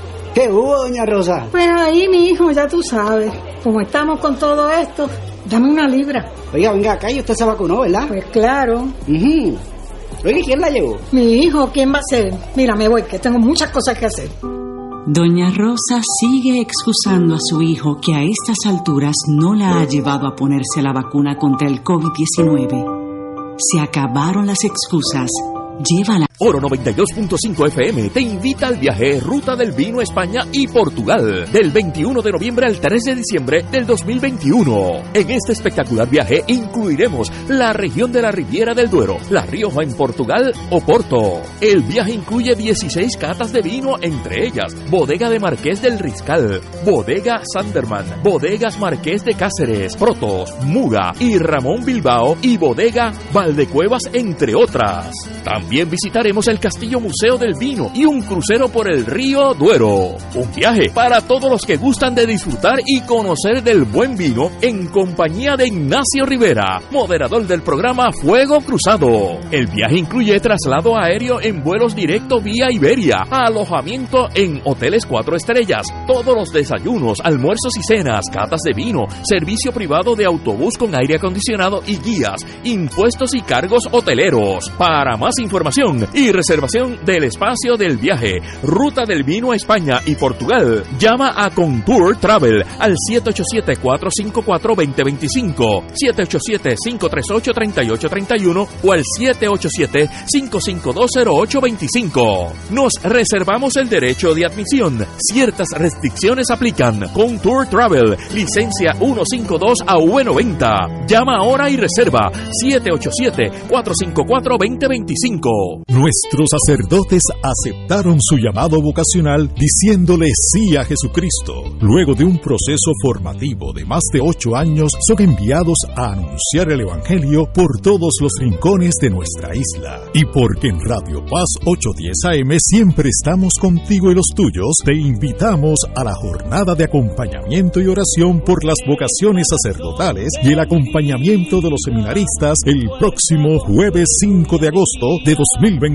¿Qué hubo, doña Rosa? Pues ahí, mi hijo, ya tú sabes. Como estamos con todo esto, dame una libra. Oiga, venga acá y usted se vacunó, ¿verdad? Pues claro. Ujú. Oiga, ¿y ¿quién la llevó? Mi hijo, ¿quién va a ser? Mira, me voy, que tengo muchas cosas que hacer. Doña Rosa sigue excusando a su hijo que a estas alturas no la ha llevado a ponerse la vacuna contra el COVID-19. Se acabaron las excusas. Llévala. Oro 92.5 FM te invita al viaje Ruta del Vino España y Portugal del 21 de noviembre al 3 de diciembre del 2021. En este espectacular viaje incluiremos la región de la Riviera del Duero, La Rioja en Portugal o Porto. El viaje incluye 16 catas de vino, entre ellas Bodega de Marqués del Riscal, Bodega Sanderman, Bodegas Marqués de Cáceres, Protos, Muga y Ramón Bilbao y Bodega Valdecuevas, entre otras. También visitaremos el Castillo Museo del Vino y un crucero por el río Duero. Un viaje para todos los que gustan de disfrutar y conocer del buen vino en compañía de Ignacio Rivera, moderador del programa Fuego Cruzado. El viaje incluye traslado aéreo en vuelos directo vía Iberia, alojamiento en hoteles cuatro estrellas, todos los desayunos, almuerzos y cenas, catas de vino, servicio privado de autobús con aire acondicionado y guías, impuestos y cargos hoteleros. Para más información y reservación del espacio del viaje, ruta del vino a España y Portugal, llama a Contour Travel al 787-454-2025, 787-538-3831 o al 787-552-0825. Nos reservamos el derecho de admisión. Ciertas restricciones aplican. Contour Travel, licencia 152 a V90. Llama ahora y reserva 787-454-2025. Nuestros sacerdotes aceptaron su llamado vocacional diciéndole sí a Jesucristo. Luego de un proceso formativo de más de ocho años, son enviados a anunciar el Evangelio por todos los rincones de nuestra isla. Y porque en Radio Paz 810 AM siempre estamos contigo y los tuyos, te invitamos a la jornada de acompañamiento y oración por las vocaciones sacerdotales y el acompañamiento de los seminaristas el próximo jueves 5 de agosto de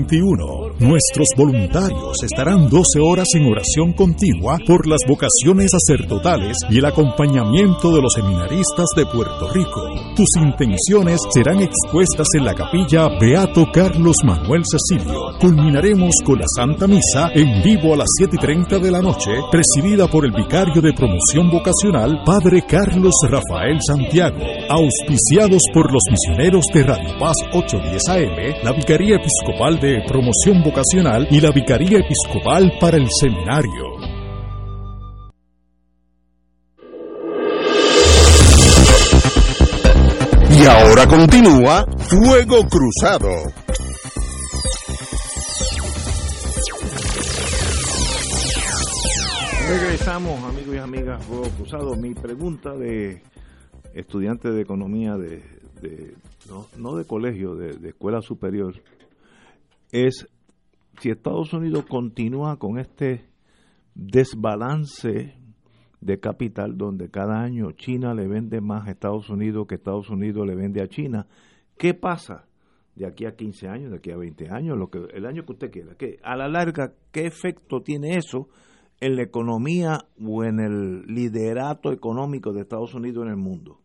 2021. Nuestros voluntarios estarán 12 horas en oración continua por las vocaciones sacerdotales y el acompañamiento de los seminaristas de Puerto Rico. Tus intenciones serán expuestas en la capilla Beato Carlos Manuel Cecilio. Culminaremos con la Santa Misa en vivo a las 7 y 30 de la noche, presidida por el vicario de promoción vocacional, Padre Carlos Rafael Santiago. Auspiciados por los misioneros de Radio Paz 810 AM, la Vicaría Episcopal de Promoción Vocacional y la Vicaría Episcopal para el Seminario. Y ahora continúa Fuego Cruzado. Regresamos, amigos y amigas, Fuego Cruzado. Mi pregunta de estudiante de economía, de, de no, no de colegio, de, de escuela superior, es si Estados Unidos continúa con este desbalance de capital donde cada año China le vende más a Estados Unidos que Estados Unidos le vende a China, ¿qué pasa de aquí a 15 años, de aquí a 20 años, lo que el año que usted quiera? A la larga, ¿qué efecto tiene eso en la economía o en el liderato económico de Estados Unidos en el mundo?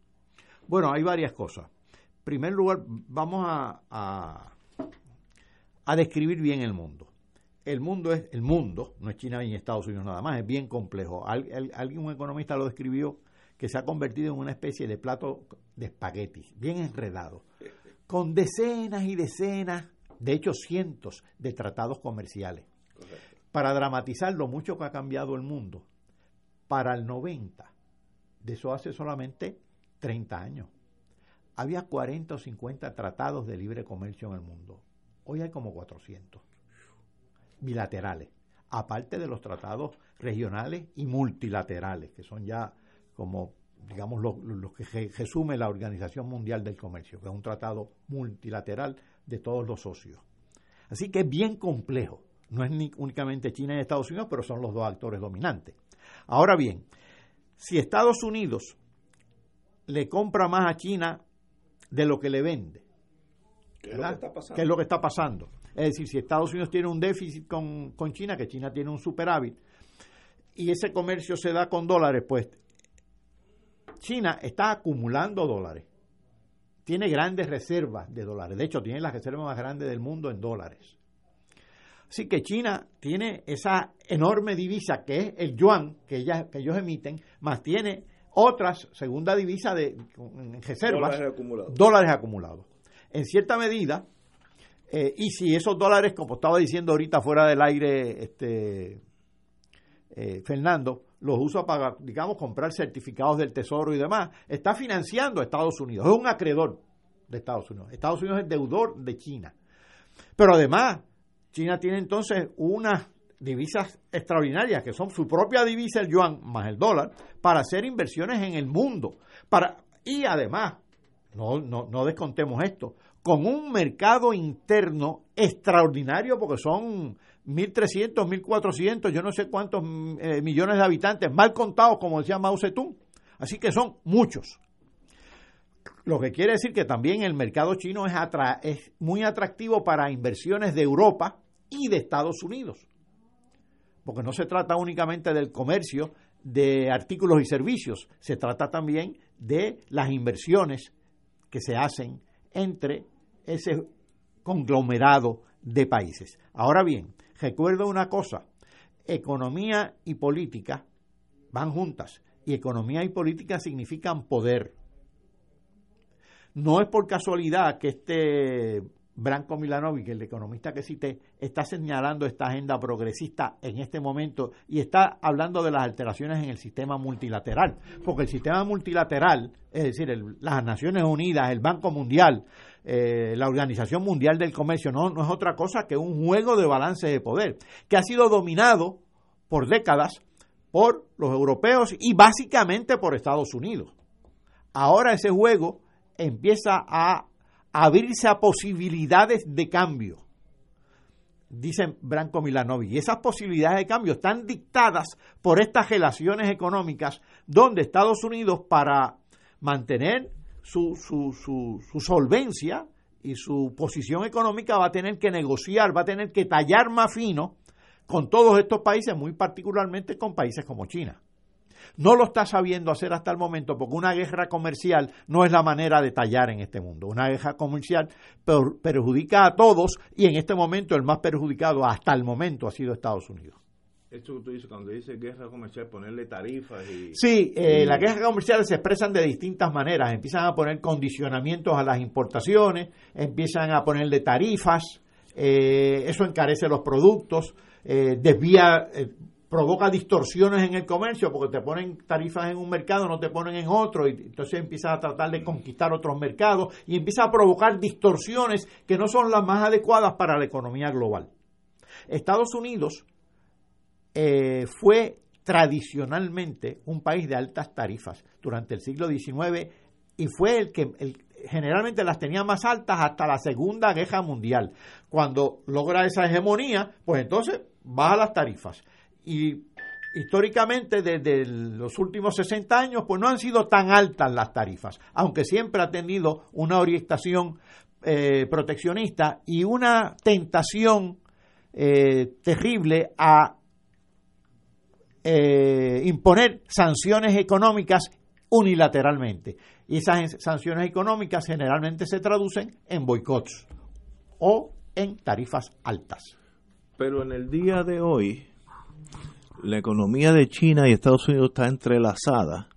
Bueno, hay varias cosas. En primer lugar, vamos a, a describir bien el mundo el mundo es el mundo, no es China ni Estados Unidos nada más, es bien complejo. alguien, un economista lo describió que se ha convertido en una especie de plato de espaguetis, bien enredado, con decenas y decenas, de hecho cientos de tratados comerciales. Para dramatizar lo mucho que ha cambiado el mundo, para el 90, de eso hace solamente 30 años, había 40 o 50 tratados de libre comercio en el mundo. Hoy hay como 400 bilaterales, aparte de los tratados regionales y multilaterales, que son ya como, digamos, los lo que resume la Organización Mundial del Comercio, que es un tratado multilateral de todos los socios. Así que es bien complejo. No es ni únicamente China y Estados Unidos, pero son los dos actores dominantes. Ahora bien, si Estados Unidos le compra más a China de lo que le vende, ¿qué es lo que está pasando? Es decir, si Estados Unidos tiene un déficit con, China, que China tiene un superávit, y ese comercio se da con dólares, pues China está acumulando dólares. Tiene grandes reservas de dólares. De hecho, tiene las reservas más grandes del mundo en dólares. Así que China tiene esa enorme divisa que es el yuan que, que ellos emiten, más tiene otras, segunda divisa de reservas, dólares acumulados. dólares acumulados. En cierta medida, eh, y si esos dólares, como estaba diciendo ahorita fuera del aire, este eh, Fernando, los usa para, digamos, comprar certificados del Tesoro y demás, está financiando a Estados Unidos. Es un acreedor de Estados Unidos. Estados Unidos es deudor de China. Pero además, China tiene entonces unas divisas extraordinarias, que son su propia divisa, el yuan, más el dólar, para hacer inversiones en el mundo. Para, y además, no, no, no descontemos esto, con un mercado interno extraordinario, porque son 1.300, 1.400, yo no sé cuántos eh, millones de habitantes, mal contados, como decía Mao Zedong. Así que son muchos. Lo que quiere decir que también el mercado chino es muy atractivo para inversiones de Europa y de Estados Unidos. Porque no se trata únicamente del comercio de artículos y servicios, se trata también de las inversiones que se hacen entre ese conglomerado de países. Ahora bien, recuerdo una cosa, economía y política van juntas y economía y política significan poder. No es por casualidad que este Branko Milanovic, el economista que cité, está señalando esta agenda progresista en este momento y está hablando de las alteraciones en el sistema multilateral, porque el sistema multilateral, es decir, las Naciones Unidas, el Banco Mundial, eh, la Organización Mundial del Comercio, no, no es otra cosa que un juego de balance de poder, que ha sido dominado por décadas por los europeos y básicamente por Estados Unidos. Ahora ese juego empieza a abrirse a posibilidades de cambio, dice Branko Milanovic. Y esas posibilidades de cambio están dictadas por estas relaciones económicas donde Estados Unidos para mantener su, su, su solvencia y su posición económica va a tener que negociar, va a tener que tallar más fino con todos estos países, muy particularmente con países como China. No lo está sabiendo hacer hasta el momento porque una guerra comercial no es la manera de tallar en este mundo. Una guerra comercial perjudica a todos y en este momento el más perjudicado hasta el momento ha sido Estados Unidos. Esto que tú dices, cuando dices guerra comercial, ponerle tarifas y... Sí, eh, las guerras comerciales se expresan de distintas maneras. Empiezan a poner condicionamientos a las importaciones, empiezan a ponerle tarifas, eh, eso encarece los productos, eh, desvía, provoca distorsiones en el comercio porque te ponen tarifas en un mercado, no te ponen en otro, y entonces empiezas a tratar de conquistar otros mercados y empieza a provocar distorsiones que no son las más adecuadas para la economía global. Estados Unidos eh, fue tradicionalmente un país de altas tarifas durante el siglo XIX y fue el que generalmente las tenía más altas hasta la Segunda Guerra Mundial. Cuando logra esa hegemonía, pues entonces baja las tarifas. Y históricamente desde los últimos 60 años pues no han sido tan altas las tarifas, aunque siempre ha tenido una orientación eh, proteccionista y una tentación eh, terrible a eh, imponer sanciones económicas unilateralmente. Y esas sanciones económicas generalmente se traducen en boicots o en tarifas altas. Pero en el día de hoy, la economía de China y Estados Unidos está entrelazada,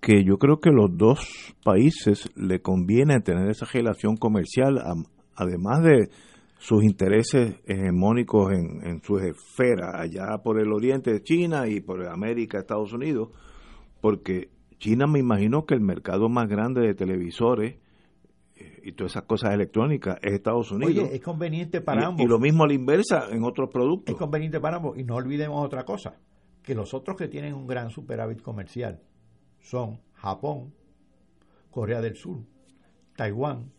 que yo creo que los dos países le conviene tener esa relación comercial, además de sus intereses hegemónicos en, en su esfera, allá por el oriente de China y por América, Estados Unidos, porque China me imagino que el mercado más grande de televisores y todas esas cosas electrónicas es Estados Unidos. Oye, es conveniente para ambos. Y lo mismo a la inversa en otros productos. Es conveniente para ambos. Y no olvidemos otra cosa, que los otros que tienen un gran superávit comercial son Japón, Corea del Sur, Taiwán,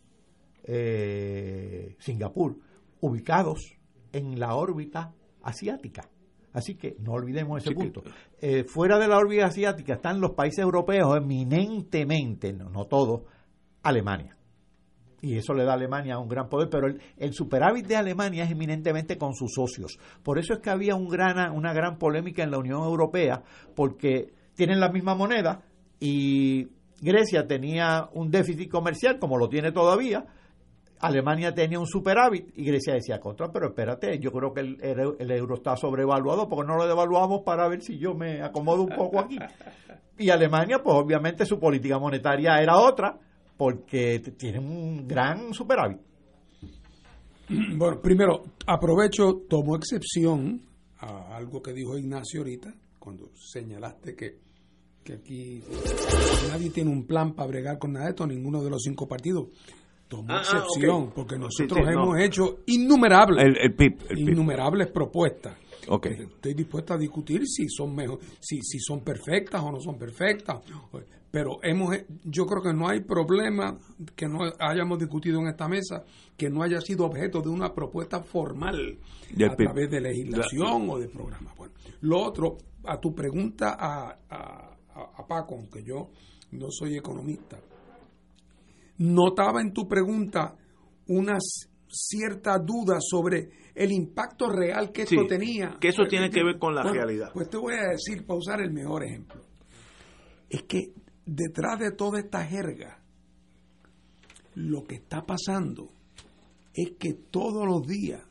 eh, Singapur ubicados en la órbita asiática. Así que no olvidemos ese punto. Eh, fuera de la órbita asiática están los países europeos, eminentemente, no, no todos, Alemania. Y eso le da a Alemania un gran poder, pero el, superávit de Alemania es eminentemente con sus socios. Por eso es que había un gran, una gran polémica en la Unión Europea, porque tienen la misma moneda y Grecia tenía un déficit comercial, como lo tiene todavía, Alemania tenía un superávit y Grecia decía contra, pero espérate, yo creo que el, euro está sobrevaluado porque no lo devaluamos para ver si yo me acomodo un poco aquí. (laughs) Y Alemania, pues obviamente su política monetaria era otra porque tiene un gran superávit. (clears throat) Bueno, primero, aprovecho, tomo excepción a algo que dijo Ignacio ahorita, cuando señalaste que, que aquí nadie tiene un plan para bregar con nada de esto, ninguno de los cinco partidos tomó ah, ah, excepción, porque nosotros hemos hecho innumerables, innumerables propuestas. Estoy dispuesta a discutir si son mejor, si, si son perfectas o no son perfectas. Pero hemos, yo creo que no hay problema que no hayamos discutido en esta mesa que no haya sido objeto de una propuesta formal a través de legislación o de programa. Bueno, lo otro, a tu pregunta a, a, a Paco, aunque yo no soy economista, notaba en tu pregunta unas cierta duda sobre el impacto real que esto tenía. Que eso tiene que ver con la realidad. Pues te voy a decir, para usar el mejor ejemplo, es que detrás de toda esta jerga, lo que está pasando es que todos los días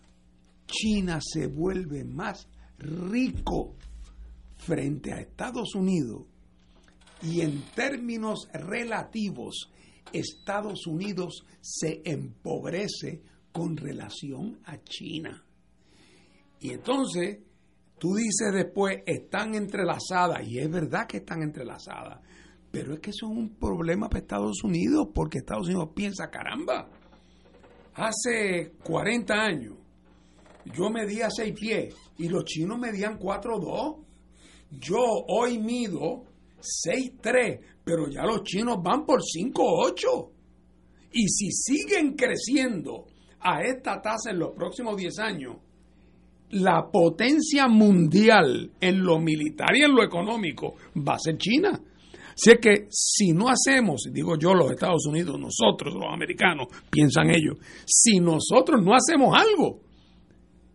China se vuelve más rico frente a Estados Unidos y en términos relativos Estados Unidos se empobrece con relación a China. Y entonces, tú dices después, están entrelazadas, y es verdad que están entrelazadas, pero es que eso es un problema para Estados Unidos, porque Estados Unidos piensa, caramba, hace 40 años yo medía 6 pies y los chinos medían 4'2. Yo hoy mido 6'3, pero ya los chinos van por 5'8. Y si siguen creciendo a esta tasa en los próximos 10 años, la potencia mundial en lo militar y en lo económico va a ser China. Así que si no hacemos, digo yo los Estados Unidos, nosotros los americanos, piensan ellos, si nosotros no hacemos algo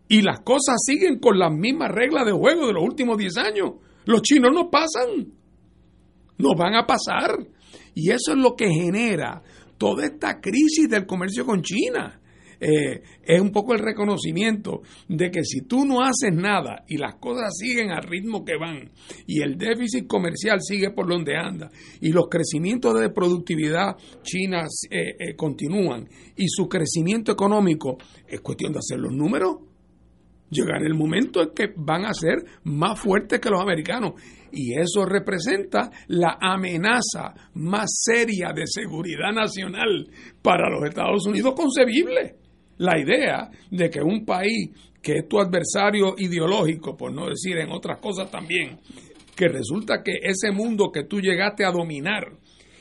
y las cosas siguen con las mismas reglas de juego de los últimos 10 años, los chinos no pasan nos van a pasar. Y eso es lo que genera toda esta crisis del comercio con China. Eh, es un poco el reconocimiento de que si tú no haces nada y las cosas siguen al ritmo que van y el déficit comercial sigue por donde anda y los crecimientos de productividad china eh, eh, continúan y su crecimiento económico es cuestión de hacer los números llegar el momento en que van a ser más fuertes que los americanos. Y eso representa la amenaza más seria de seguridad nacional para los Estados Unidos concebible. La idea de que un país que es tu adversario ideológico, por no decir en otras cosas también, que resulta que ese mundo que tú llegaste a dominar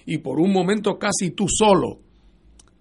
y por un momento casi tú solo,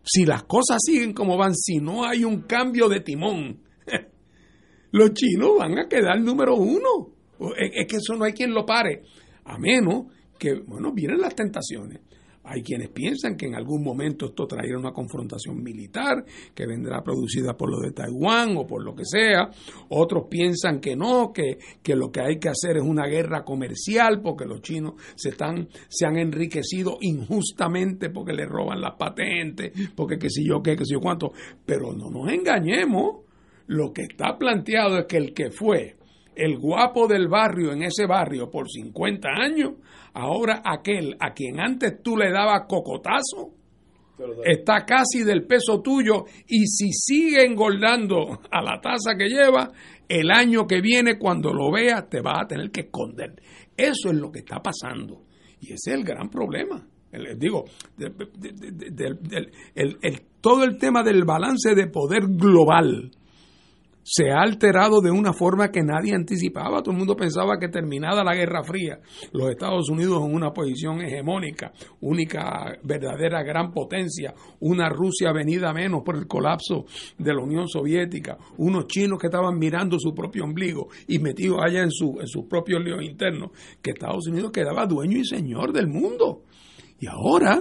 si las cosas siguen como van, si no hay un cambio de timón, (laughs) los chinos van a quedar número uno. Es que eso no hay quien lo pare, a menos que, bueno, vienen las tentaciones. Hay quienes piensan que en algún momento esto traerá una confrontación militar que vendrá producida por lo de Taiwán o por lo que sea. Otros piensan que no, que, que lo que hay que hacer es una guerra comercial porque los chinos se, están, se han enriquecido injustamente porque le roban las patentes, porque qué sé yo qué, qué sé yo cuánto. Pero no nos engañemos. Lo que está planteado es que el que fue el guapo del barrio en ese barrio por 50 años, ahora aquel a quien antes tú le dabas cocotazo, está casi del peso tuyo y si sigue engordando a la tasa que lleva, el año que viene cuando lo veas te vas a tener que esconder. Eso es lo que está pasando y ese es el gran problema. Les digo, todo el tema del balance de poder global se ha alterado de una forma que nadie anticipaba. Todo el mundo pensaba que terminada la Guerra Fría, los Estados Unidos en una posición hegemónica, única verdadera gran potencia, una Rusia venida menos por el colapso de la Unión Soviética, unos chinos que estaban mirando su propio ombligo y metidos allá en, su, en sus propios líos internos, que Estados Unidos quedaba dueño y señor del mundo. Y ahora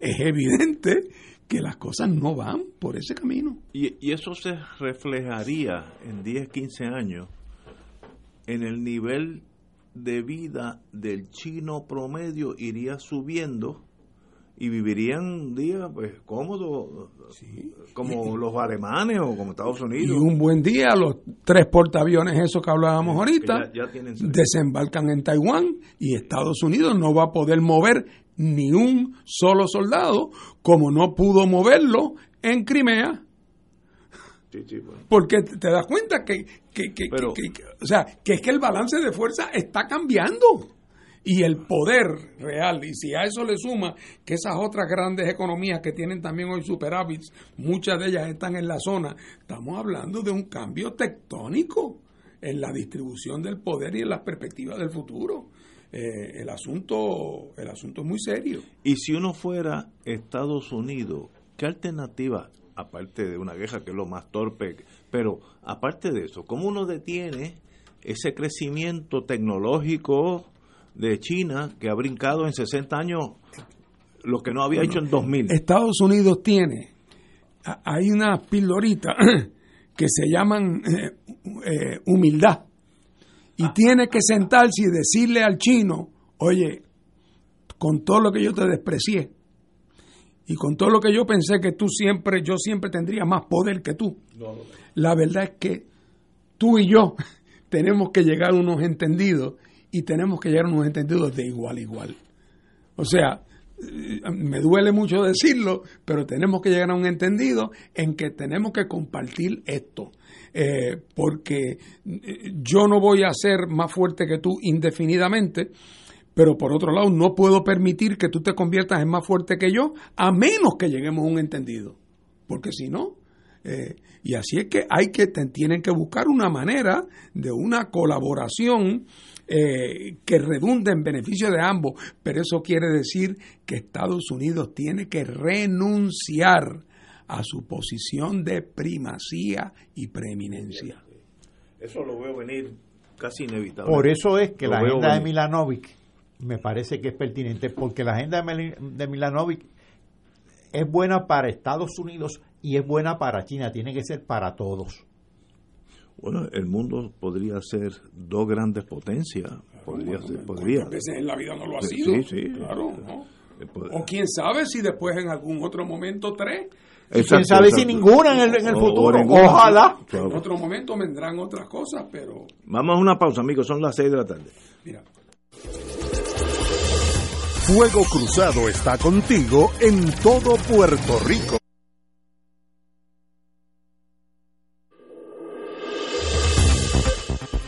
es evidente que las cosas no van por ese camino. Y, eso se reflejaría en 10, 15 años en el nivel de vida del chino promedio iría subiendo y vivirían un día pues cómodo como los alemanes o como Estados Unidos. y un buen día los tres portaaviones esos que hablábamos ahorita desembarcan en Taiwán y Estados Unidos no va a poder mover ni un solo soldado, como no pudo moverlo en Crimea. Porque te das cuenta que, o sea, que es que el balance de fuerza está cambiando. Y el poder real, y si a eso le suma que esas otras grandes economías que tienen también hoy superávits, muchas de ellas están en la zona, estamos hablando de un cambio tectónico en la distribución del poder y en las perspectivas del futuro. Eh, el asunto el asunto es muy serio. Y si uno fuera Estados Unidos, ¿qué alternativa, aparte de una guerra que es lo más torpe, pero aparte de eso, cómo uno detiene ese crecimiento tecnológico de China que ha brincado en 60 años lo que no había hecho en 2000? Estados Unidos tiene, hay una pildorita (clears throat) que se llaman eh, eh, humildad y tiene que sentarse y decirle al chino, oye, con todo lo que yo te desprecié y con todo lo que yo pensé que tú siempre, yo siempre tendría más poder que tú, la verdad es que tú y yo (laughs) tenemos que llegar a unos entendidos y tenemos que llegar a unos entendidos de igual a igual. O sea, eh, me duele mucho decirlo, pero tenemos que llegar a un entendido en que tenemos que compartir esto. Eh, porque eh, yo no voy a ser más fuerte que tú indefinidamente, pero por otro lado no puedo permitir que tú te conviertas en más fuerte que yo, a menos que lleguemos a un entendido, porque si no, eh, y así es que hay que tienen que buscar una manera de una colaboración que redunde en beneficio de ambos, pero eso quiere decir que Estados Unidos tiene que renunciar a su posición de primacía y preeminencia. Eso lo veo venir casi inevitable. Por eso es que la agenda de Milanovic me parece que es pertinente, porque la agenda de Milanovic es buena para Estados Unidos y es buena para China, tiene que ser para todos. Bueno, el mundo podría ser dos grandes potencias, podría ser, podría. veces en la vida no lo ha sido. Sí, sí. Claro, eh, O quién sabe si después en algún otro momento tres quién sabe si ninguna en el, futuro. Ojalá. En otro momento vendrán otras cosas, pero. Vamos a una pausa, amigos. Son las 6 de la tarde. Mira. Fuego Cruzado está contigo en todo Puerto Rico.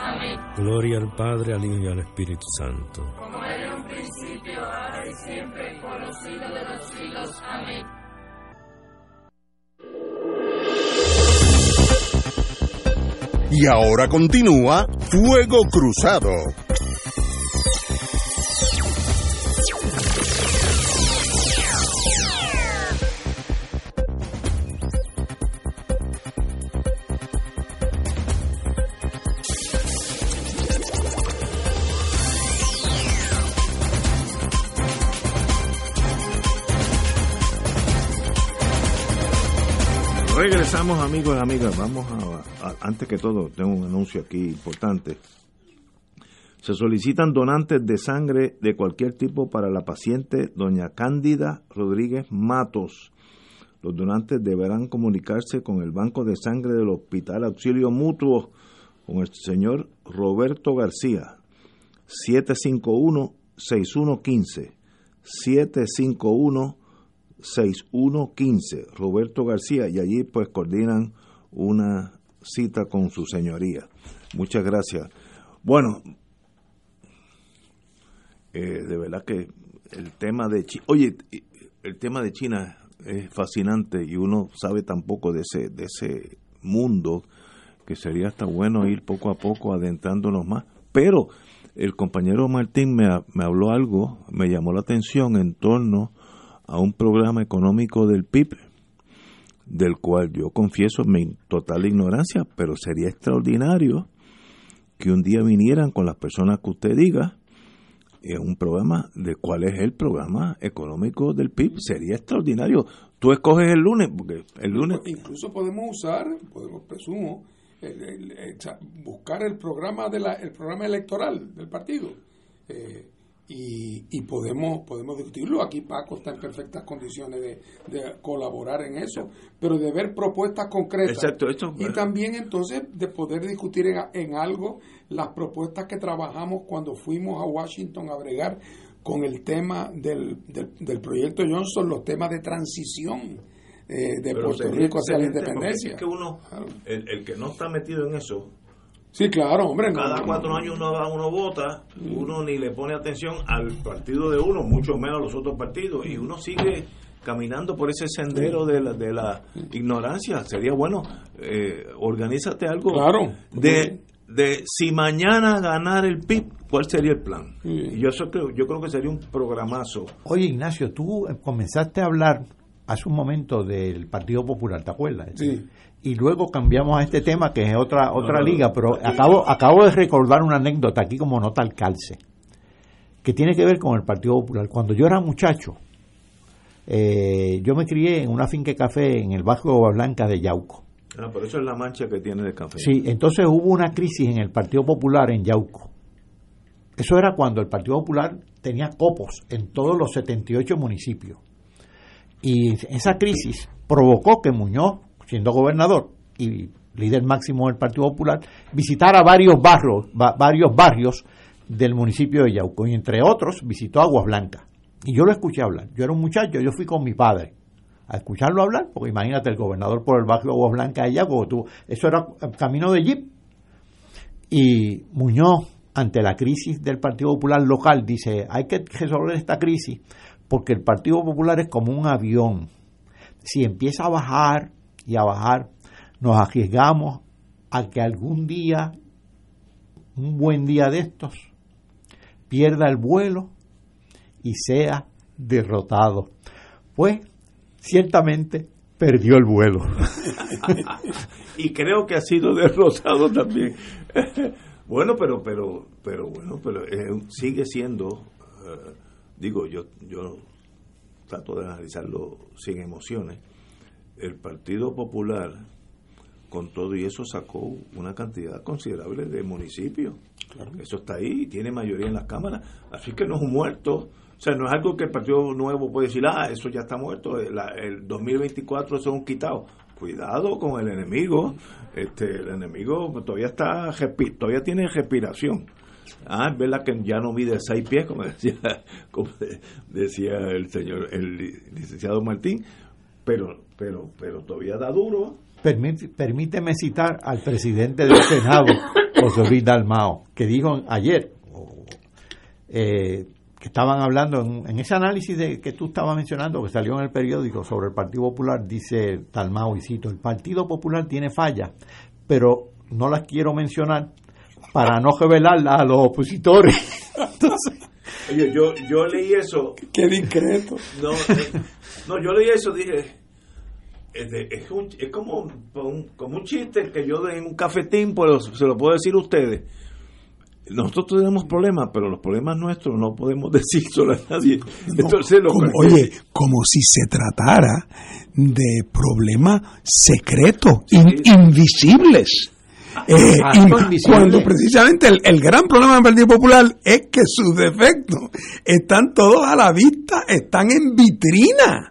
Amén. Gloria al Padre, al Hijo y al Espíritu Santo. Como era en un principio, ahora y siempre, por los siglos de los siglos. Amén. Y ahora continúa Fuego Cruzado. Regresamos amigos y amigas, vamos a, antes que todo, tengo un anuncio aquí importante. Se solicitan donantes de sangre de cualquier tipo para la paciente doña Cándida Rodríguez Matos. Los donantes deberán comunicarse con el Banco de Sangre del Hospital Auxilio Mutuo con el señor Roberto García, 751-6115. 751 6115 Roberto García y allí pues coordinan una cita con su señoría. Muchas gracias. Bueno, eh, de verdad que el tema de China, oye, el tema de China es fascinante y uno sabe tan poco de ese, de ese mundo que sería hasta bueno ir poco a poco adentrándonos más. Pero el compañero Martín me, me habló algo, me llamó la atención en torno a un programa económico del PIB, del cual yo confieso mi total ignorancia, pero sería extraordinario que un día vinieran con las personas que usted diga en un programa de cuál es el programa económico del PIB. Sería extraordinario. Tú escoges el lunes, porque el lunes... Incluso podemos usar, podemos presumo, el- buscar el programa de la, el programa electoral del partido. Eh, y, y podemos podemos discutirlo. Aquí Paco está en perfectas condiciones de, de colaborar en eso, pero de ver propuestas concretas. Exacto, esto- y también entonces de poder discutir en, en algo las propuestas que trabajamos cuando fuimos a Washington a bregar con el tema del, del, del proyecto Johnson, los temas de transición eh, de Pero Puerto Rico hacia la independencia. Es que uno, el, el que no está metido en eso, Sí, claro, hombre. cada no, cuatro no. años uno, va- uno vota, uno ni le pone atención al partido de uno, mucho menos a los otros partidos, y uno sigue caminando por ese sendero de la, de la ignorancia. Sería bueno, eh, organízate algo Claro. de, de si mañana ganar el PIB, ¿cuál sería el plan? Y yo, eso creo, yo creo que sería un programazo. Oye, Ignacio, tú eh, comenzaste a hablar hace un momento del Partido Popular, ¿te acuerdas? Sí. Y luego cambiamos a este tema que es otra otra liga, pero acabo acabo de recordar una anécdota aquí como nota al calce, que tiene que ver con el Partido Popular. Cuando yo era muchacho, eh, yo me crié en una finca de café en el barrio de Blanca de Yauco. Ah, por eso es la mancha que tiene de café. Sí, entonces hubo una crisis en el Partido Popular en Yauco. Eso era cuando el Partido Popular tenía copos en todos los 78 municipios. Y esa crisis provocó que Muñoz, siendo gobernador y líder máximo del Partido Popular, visitara varios barrios, varios barrios del municipio de Yauco y entre otros visitó Aguas Blancas. Y yo lo escuché hablar. Yo era un muchacho, yo fui con mi padre a escucharlo hablar, porque imagínate el gobernador por el barrio Aguas Blancas de Yauco, eso era camino de jeep. Y Muñoz, ante la crisis del Partido Popular local, dice, hay que resolver esta crisis porque el Partido Popular es como un avión. Si empieza a bajar y a bajar, nos arriesgamos a que algún día, un buen día de estos, pierda el vuelo y sea derrotado. Pues ciertamente perdió el vuelo. (laughs) y creo que ha sido derrotado también. (laughs) bueno, pero pero pero bueno, pero eh, sigue siendo eh, digo, yo, yo trato de analizarlo sin emociones, el Partido Popular, con todo y eso, sacó una cantidad considerable de municipios. Eso está ahí, tiene mayoría en las cámaras, así que no es un muerto. O sea, no es algo que el Partido Nuevo puede decir, ah, eso ya está muerto, el, el 2024 eso es un quitado. Cuidado con el enemigo, este, el enemigo todavía está, todavía tiene respiración. Ah, es verdad que ya no mide seis pies, como (laughs) decía, como decía el señor, el licenciado Martín, pero, pero, pero todavía da duro. permíteme citar al presidente del Senado, José Luis Dalmao, que dijo ayer, eh, que estaban hablando en, ese análisis de, que tú estabas mencionando, que salió en el periódico sobre el Partido Popular, dice Dalmao, y cito, el Partido Popular tiene fallas, pero no las quiero mencionar para no revelarla a los opositores. (laughs) Oye, yo, yo leí eso. Qué discreto. No, eh, no yo leí eso, dije. Es, un, es como, un, como un chiste que yo en un cafetín, pues se lo puedo decir a ustedes. Nosotros tenemos problemas, pero los problemas nuestros no podemos (laughs) decir solo a nadie. Entonces, oye, como si se tratara de problemas secretos, invisibles. Eh, cuando precisamente el, gran problema del Partido Popular es que sus defectos están todos a la vista, están en vitrina.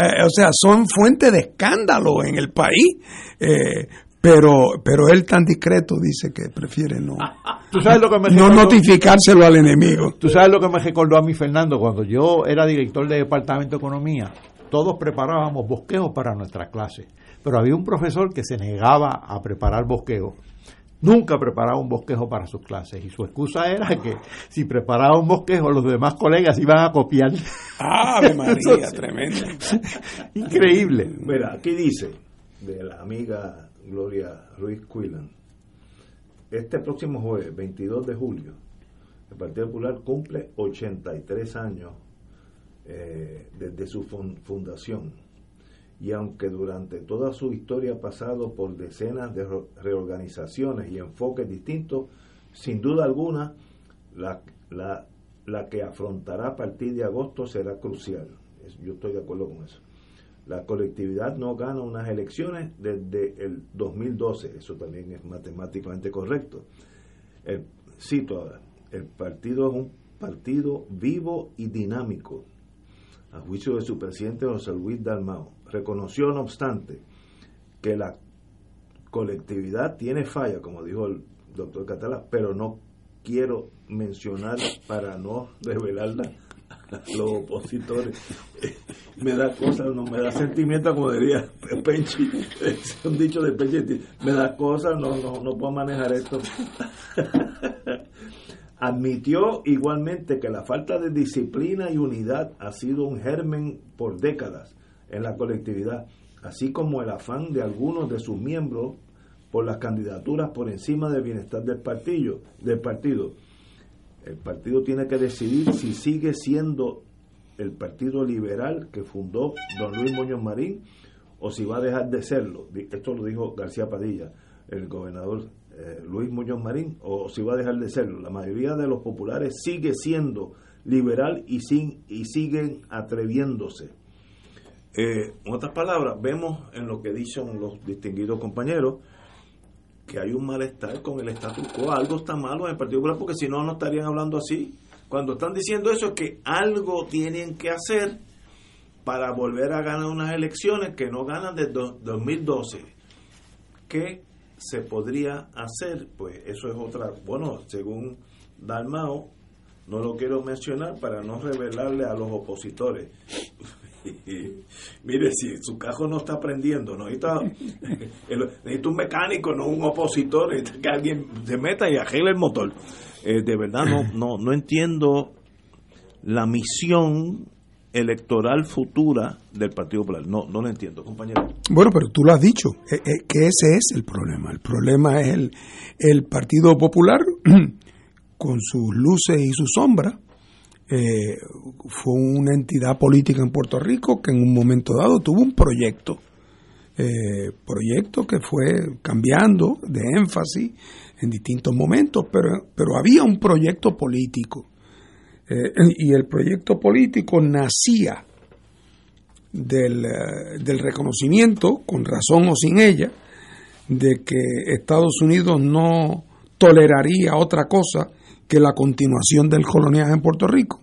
Eh, o sea, son fuente de escándalo en el país. Eh, pero pero él tan discreto dice que prefiere no (laughs) no notificárselo al enemigo. Tú sabes lo que me recordó a mí Fernando cuando yo era director de departamento de economía. Todos preparábamos bosquejos para nuestras clases pero había un profesor que se negaba a preparar bosquejo. Nunca preparaba un bosquejo para sus clases y su excusa era que si preparaba un bosquejo los demás colegas iban a copiar. ¡Ah, María! (laughs) tremendo. Increíble. Mira, aquí dice de la amiga Gloria Ruiz Quillan. Este próximo jueves, 22 de julio, el Partido Popular cumple 83 años eh, desde su fundación y aunque durante toda su historia ha pasado por decenas de reorganizaciones y enfoques distintos, sin duda alguna la, la, la que afrontará a partir de agosto será crucial. Yo estoy de acuerdo con eso. La colectividad no gana unas elecciones desde el 2012, eso también es matemáticamente correcto. El, cito ahora, el partido es un partido vivo y dinámico, a juicio de su presidente José Luis Dalmao reconoció, no obstante, que la colectividad tiene falla, como dijo el doctor Catalá, pero no quiero mencionar para no revelarla a (laughs) los opositores. (laughs) me da cosas, no me da sentimiento, como diría (laughs) Penchi, es un dicho de Penchi, me da cosas, no, no, no puedo manejar esto. Admitió igualmente que la falta de disciplina y unidad ha sido un germen por décadas en la colectividad, así como el afán de algunos de sus miembros por las candidaturas por encima del bienestar del partido, del partido. El partido tiene que decidir si sigue siendo el Partido Liberal que fundó don Luis Muñoz Marín o si va a dejar de serlo. Esto lo dijo García Padilla, el gobernador eh, Luis Muñoz Marín, o si va a dejar de serlo. La mayoría de los populares sigue siendo liberal y, sin, y siguen atreviéndose. Eh, en otras palabras, vemos en lo que dicen los distinguidos compañeros que hay un malestar con el status quo. Algo está malo en el Partido Popular porque si no, no estarían hablando así. Cuando están diciendo eso es que algo tienen que hacer para volver a ganar unas elecciones que no ganan desde 2012. ¿Qué se podría hacer? Pues eso es otra, bueno, según Dalmao, no lo quiero mencionar para no revelarle a los opositores. (laughs) Mire, si su cajo no está prendiendo, no necesita, (laughs) necesita un mecánico, no un opositor, necesita que alguien se meta y arregle el motor. Eh, de verdad no, no, no entiendo la misión electoral futura del Partido Popular. No, no lo entiendo, compañero. Bueno, pero tú lo has dicho, eh, eh, que ese es el problema. El problema es el, el Partido Popular, (clears throat) con sus luces y sus sombras, eh, fue una entidad política en Puerto Rico que en un momento dado tuvo un proyecto, proyecto que fue cambiando de énfasis en distintos momentos, pero, pero había un proyecto político eh, y el proyecto político nacía del, eh, del, reconocimiento, con razón o sin ella, de que Estados Unidos no toleraría otra cosa que la continuación del coloniaje en Puerto Rico.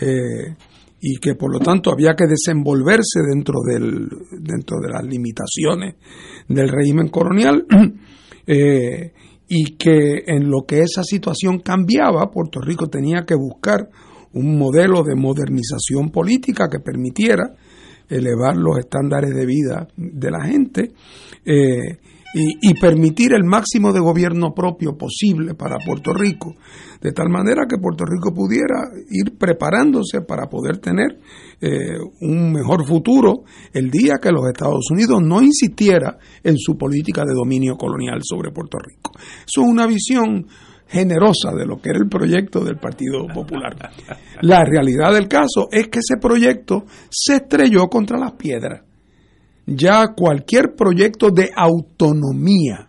Eh, y que por lo tanto había que desenvolverse dentro, del, dentro de las limitaciones del régimen colonial (clears throat) y que en lo que esa situación cambiaba, Puerto Rico tenía que buscar un modelo de modernización política que permitiera elevar los estándares de vida de la gente eh, y, permitir el máximo de gobierno propio posible para Puerto Rico, de tal manera que Puerto Rico pudiera ir preparándose para poder tener eh, un mejor futuro el día que los Estados Unidos no insistiera en su política de dominio colonial sobre Puerto Rico. Eso es una visión generosa de lo que era el proyecto del Partido Popular. La realidad del caso es que ese proyecto se estrelló contra las piedras ya cualquier proyecto de autonomía,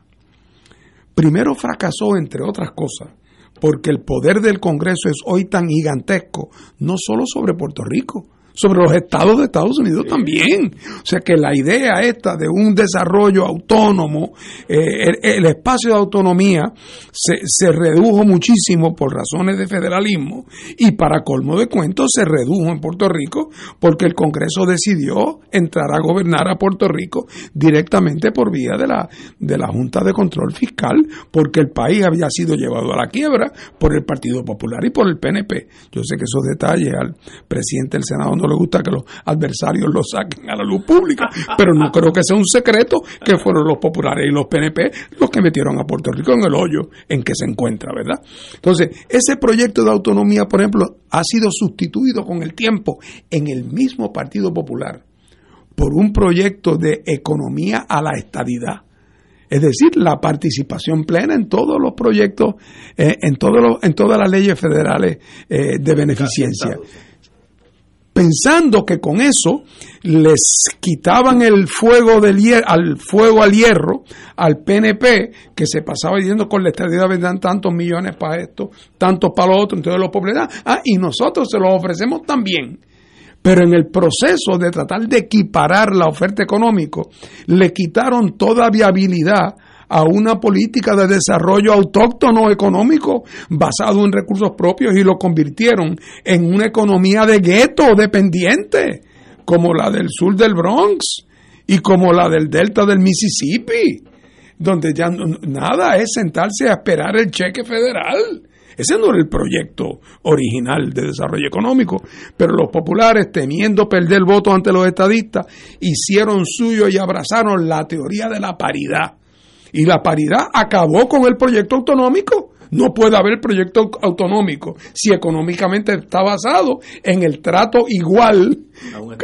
primero fracasó, entre otras cosas, porque el poder del Congreso es hoy tan gigantesco, no solo sobre Puerto Rico, sobre los estados de Estados Unidos también. O sea que la idea esta de un desarrollo autónomo, eh, el, espacio de autonomía se, se, redujo muchísimo por razones de federalismo y para colmo de cuentos se redujo en Puerto Rico porque el Congreso decidió entrar a gobernar a Puerto Rico directamente por vía de la, de la Junta de Control Fiscal porque el país había sido llevado a la quiebra por el Partido Popular y por el PNP. Yo sé que esos detalles al presidente del Senado no le gusta que los adversarios lo saquen a la luz pública, pero no creo que sea un secreto que fueron los populares y los PNP los que metieron a Puerto Rico en el hoyo en que se encuentra, ¿verdad? Entonces, ese proyecto de autonomía, por ejemplo, ha sido sustituido con el tiempo en el mismo Partido Popular por un proyecto de economía a la estadidad. Es decir, la participación plena en todos los proyectos, eh, en, todos en todas las leyes federales eh, de beneficencia pensando que con eso les quitaban el fuego del al fuego al hierro al PNP que se pasaba diciendo con la estadía vendrán tantos millones para esto, tantos para lo otro, entonces los populares, ah, y nosotros se los ofrecemos también. Pero en el proceso de tratar de equiparar la oferta económica, le quitaron toda viabilidad a una política de desarrollo autóctono económico basado en recursos propios y lo convirtieron en una economía de gueto dependiente, como la del sur del Bronx y como la del delta del Mississippi, donde ya nada es sentarse a esperar el cheque federal. Ese no era el proyecto original de desarrollo económico, pero los populares, temiendo perder voto ante los estadistas, hicieron suyo y abrazaron la teoría de la paridad y la paridad acabó con el proyecto autonómico, No puede haber proyecto autonómico si económicamente está basado en el trato igual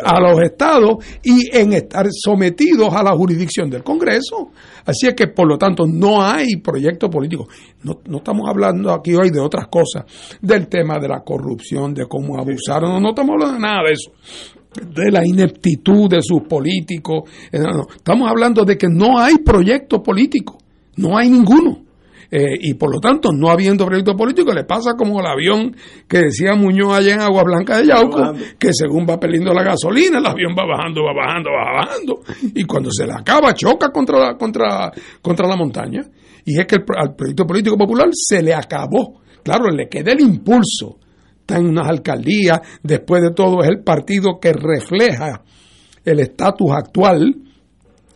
a los estados y en estar sometidos a la jurisdicción del Congreso. Así es que, por lo tanto, no hay proyecto político. No, no estamos hablando aquí hoy de otras cosas, del tema de la corrupción, de cómo abusaron, no, no estamos hablando de nada de eso de la ineptitud de sus políticos. Eh. Estamos hablando de que no hay proyecto político, no hay ninguno. Eh, y por lo tanto, no habiendo proyecto político, le pasa como el avión que decía Muñoz allá en Agua Blanca de Yauco, que según va perdiendo la gasolina, el avión va bajando, va bajando, va bajando, y cuando se le acaba, choca contra la, contra, contra la montaña. Y es que el, al proyecto político popular se le acabó. Claro, le queda el impulso. Está en unas alcaldías, después de todo es el partido que refleja el estatus actual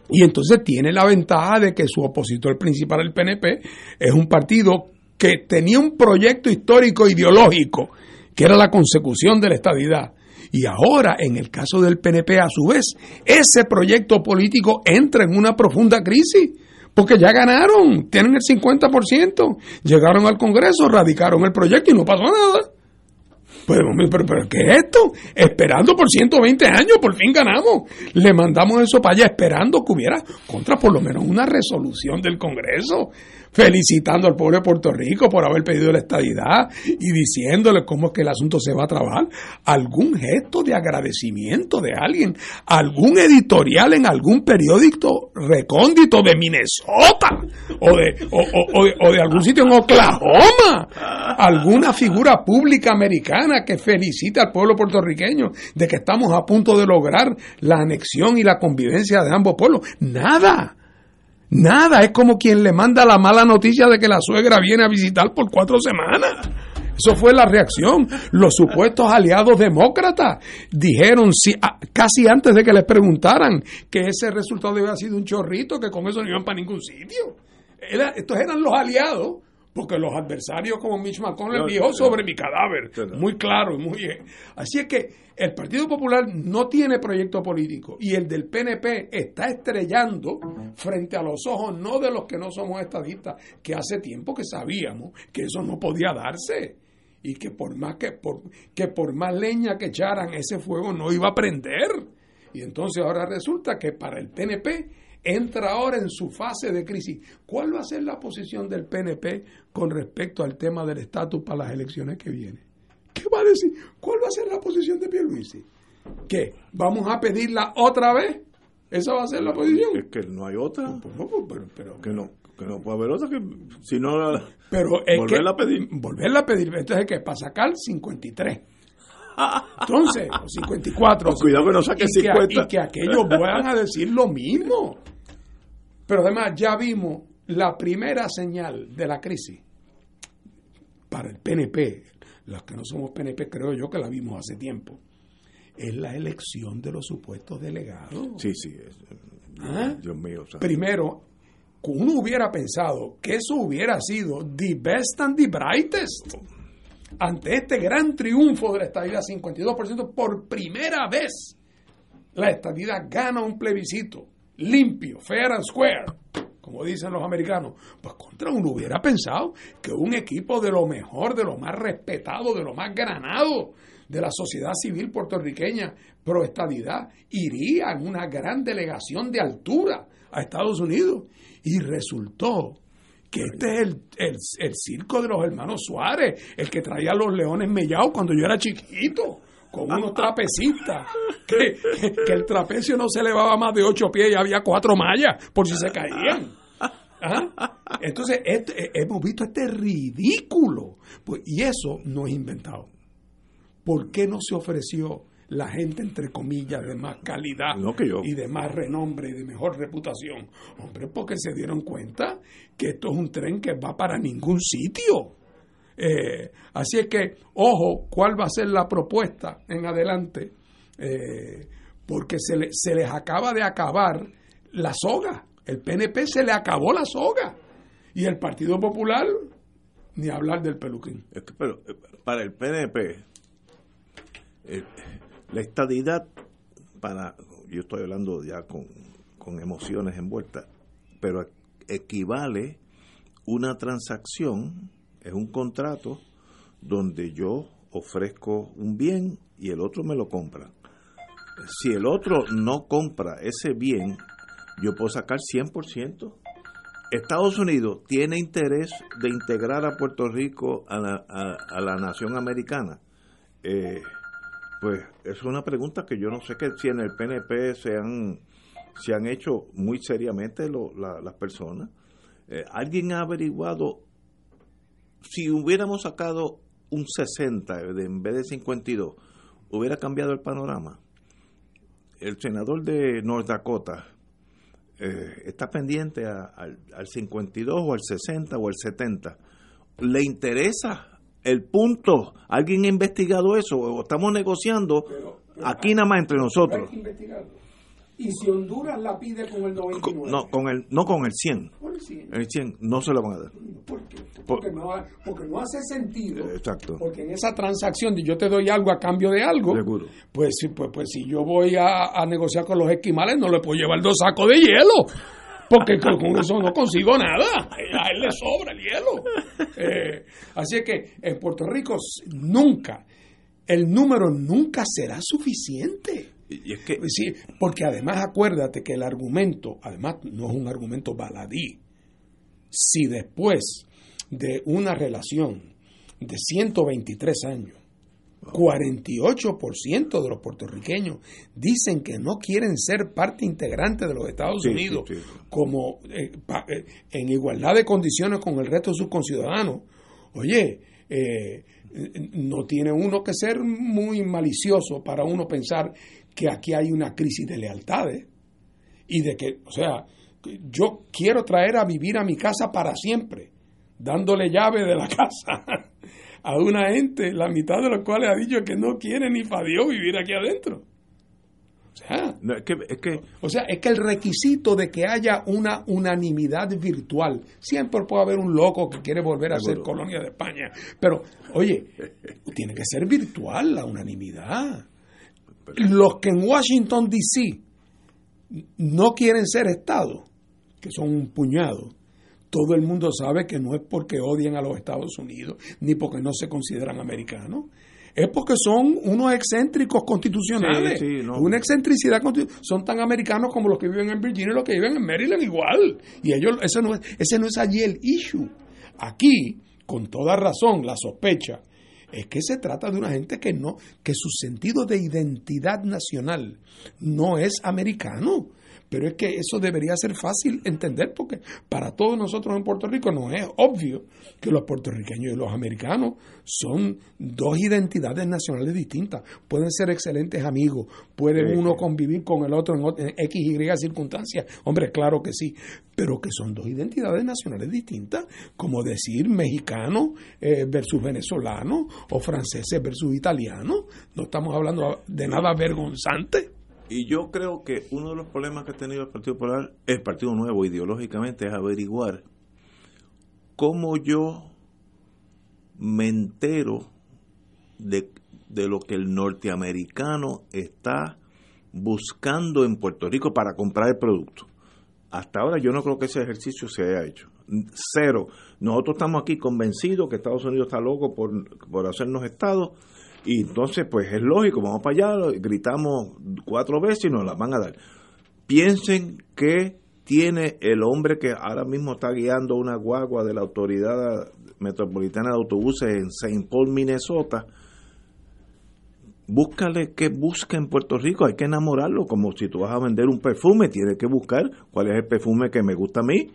y entonces tiene la ventaja de que su opositor principal, el PNP, es un partido que tenía un proyecto histórico ideológico, que era la consecución de la estadidad. Y ahora, en el caso del PNP, a su vez, ese proyecto político entra en una profunda crisis, porque ya ganaron, tienen el 50%, llegaron al Congreso, radicaron el proyecto y no pasó nada. Pues, pero, pero, ¿qué es esto? Esperando por 120 años, por fin ganamos. Le mandamos eso para allá esperando que hubiera contra por lo menos una resolución del Congreso felicitando al pueblo de Puerto Rico por haber pedido la estadidad y diciéndole cómo es que el asunto se va a trabajar. Algún gesto de agradecimiento de alguien, algún editorial en algún periódico recóndito de Minnesota o de, o, de, algún sitio en Oklahoma, alguna figura pública americana que felicita al pueblo puertorriqueño de que estamos a punto de lograr la anexión y la convivencia de ambos pueblos. Nada. Nada, es como quien le manda la mala noticia de que la suegra viene a visitar por cuatro semanas. Eso fue la reacción. Los supuestos aliados demócratas dijeron si, casi antes de que les preguntaran que ese resultado había sido un chorrito, que con eso no iban para ningún sitio. estos eran los aliados porque los adversarios como Mitch McConnell dijo sobre mi cadáver, muy claro y muy bien. Así es que el Partido Popular no tiene proyecto político y el del PNP está estrellando frente a los ojos no de los que no somos estadistas, que hace tiempo que sabíamos que eso no podía darse y que por más que por, que por más leña que echaran ese fuego no iba a prender. Y entonces ahora resulta que para el PNP entra ahora en su fase de crisis. ¿Cuál va a ser la posición del PNP con respecto al tema del estatus para las elecciones que vienen? ¿Qué va a decir? ¿Cuál va a ser la posición de Pierluisi? ¿Qué? ¿Vamos a pedirla otra vez? ¿Esa va a ser la posición? Es que no hay otra. Pues no, pero, pero, que no que no puede haber otra que si no pero es volverla que, a pedir volverla a pedir entonces que para sacar 53 entonces o 54 cuidado que no saque y 50 que, y que aquellos vuelvan a decir lo mismo pero además ya vimos la primera señal de la crisis para el PNP, los que no somos PNP creo yo que la vimos hace tiempo, es la elección de los supuestos delegados. Sí, sí. ¿Ah? Dios mío. o sea, Primero, uno hubiera pensado que eso hubiera sido the best and the brightest. Ante este gran triunfo de la estadidad, 52%, por primera vez, la estadidad gana un plebiscito limpio, fair and square, como dicen los americanos, pues contra uno hubiera pensado que un equipo de lo mejor, de lo más respetado, de lo más granado de la sociedad civil puertorriqueña pro estadidad iría en una gran delegación de altura a Estados Unidos. Y resultó este es el, el, el circo de los hermanos Suárez, el que traía los leones mellados cuando yo era chiquito con unos trapecistas, que, que, el trapecio no se elevaba más de ocho pies y había cuatro mallas por si se caían. Entonces, este, hemos visto este ridículo. Pues, y eso no es inventado. ¿Por qué no se ofreció la gente, entre comillas, de más calidad no, que yo. y de más renombre y de mejor reputación? Hombre, porque se dieron cuenta que esto es un tren que va para ningún sitio. Eh, así es que, ojo, cuál va a ser la propuesta en adelante, eh, porque se, le, se les acaba de acabar la soga. El PNP se le acabó la soga. Y el Partido Popular, ni hablar del peluquín. Es que, pero para el PNP, eh, la estadidad, para, yo estoy hablando ya con, con emociones envueltas, pero equivale una transacción es un contrato donde yo ofrezco un bien y el otro me lo compra. Si el otro no compra ese bien, yo puedo sacar 100%. Estados Unidos tiene interés de integrar a Puerto Rico a la, a, la nación americana. Eh, pues es una pregunta que yo no sé que si en el PNP se han, se han hecho muy seriamente las personas. Eh, ¿Alguien ha averiguado si hubiéramos sacado un 60 en vez de 52, hubiera cambiado el panorama? El senador de North Dakota, eh, está pendiente al, 52 o al 60 o al 70. ¿Le interesa el punto? ¿Alguien ha investigado eso? ¿O estamos negociando aquí nada más entre nosotros? Y si Honduras la pide con el 99. no, con el, no con el 100. el 100. no se lo van a dar. ¿Por qué? Porque, no, porque no hace sentido. Exacto. Porque en esa transacción de yo te doy algo a cambio de algo, Seguro. Pues, pues, pues si yo voy a, negociar con los esquimales, no le puedo llevar dos sacos de hielo. Porque con eso no consigo nada. A él le sobra el hielo. Eh, así que en Puerto Rico nunca, el número nunca será suficiente. Y es que... Sí, porque además acuérdate que el argumento, además no es un argumento baladí. Si después de una relación de 123 años, 48% de los puertorriqueños dicen que no quieren ser parte integrante de los Estados Unidos como eh, eh, en igualdad de condiciones con el resto de sus conciudadanos. Oye, eh, no tiene uno que ser muy malicioso para uno pensar que aquí hay una crisis de lealtades y de que, o sea, yo quiero traer a vivir a mi casa para siempre, dándole llave de la (laughs) casa a una gente, la mitad de los cuales ha dicho que no quiere ni para Dios vivir aquí adentro. O sea, es que, es que, o sea, es que el requisito de que haya una unanimidad virtual, siempre puede haber un loco que quiere volver a ser colonia de España, pero oye, tiene que ser virtual la unanimidad. Los que en Washington, D.C. no quieren ser Estado, que son un puñado, todo el mundo sabe que no es porque odian a los Estados Unidos, ni porque no se consideran americanos. Es porque son unos excéntricos constitucionales. Una excentricidad Son tan americanos como los que viven en Virginia y los que viven en Maryland igual. Y ellos, ese no es, ese no es allí el issue. Aquí, con toda razón, la sospecha es que se trata de una gente que no, que su sentido de identidad nacional no es americano. Pero es que eso debería ser fácil entender porque para todos nosotros en Puerto Rico no es obvio que los puertorriqueños y los americanos son dos identidades nacionales distintas. Pueden ser excelentes amigos, puede uno convivir con el otro en, X, Y circunstancias. Hombre, claro que sí, pero que son dos identidades nacionales distintas, como decir mexicano eh, versus venezolano o franceses versus italiano. No estamos hablando de nada vergonzante. Y yo creo que uno de los problemas que ha tenido el Partido Popular, el Partido Nuevo ideológicamente, es averiguar cómo yo me entero de, de lo que el norteamericano está buscando en Puerto Rico para comprar el producto. Hasta ahora yo no creo que ese ejercicio se haya hecho. Cero. Nosotros estamos aquí convencidos que Estados Unidos está loco por, por hacernos Estado y entonces, pues es lógico, vamos para allá, gritamos cuatro veces y nos las van a dar. Piensen que tiene el hombre que ahora mismo está guiando una guagua de la Autoridad Metropolitana de Autobuses en St. Paul, Minnesota. Búscale qué busca en Puerto Rico, hay que enamorarlo, como si tú vas a vender un perfume, tienes que buscar cuál es el perfume que me gusta a mí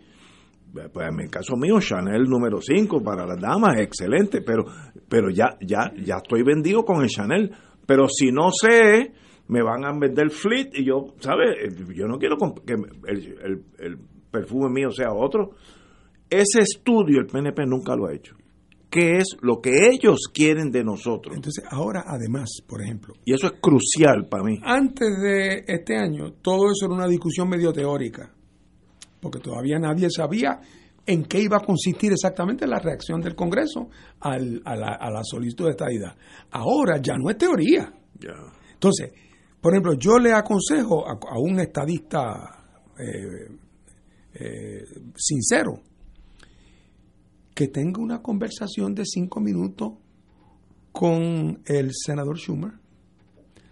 pues en el caso mío, Chanel número 5 para las damas, excelente, pero, pero ya, ya, ya estoy vendido con el Chanel. Pero si no sé, me van a vender Fleet y yo, ¿sabes? Yo no quiero que el, el, perfume mío sea otro. Ese estudio el PNP nunca lo ha hecho. ¿Qué es lo que ellos quieren de nosotros? Entonces, ahora además, por ejemplo. Y eso es crucial para mí. Antes de este año, todo eso era una discusión medio teórica porque todavía nadie sabía en qué iba a consistir exactamente la reacción del Congreso a, la, solicitud de estadidad. Ahora ya no es teoría. Entonces, por ejemplo, yo le aconsejo a, un estadista eh, eh, sincero que tenga una conversación de cinco minutos con el senador Schumer.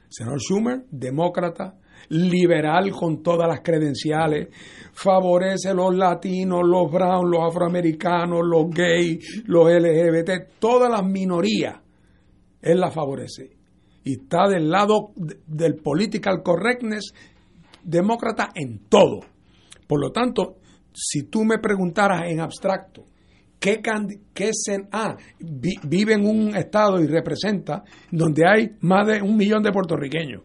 Senador Schumer, demócrata, liberal con todas las credenciales, favorece los latinos, los browns, los afroamericanos, los gays, los LGBT, todas las minorías, él las favorece. Y está del lado del political correctness demócrata en todo. Por lo tanto, si tú me preguntaras en abstracto, ¿qué, qué sen ah, vive en un estado y representa donde hay más de un millón de puertorriqueños?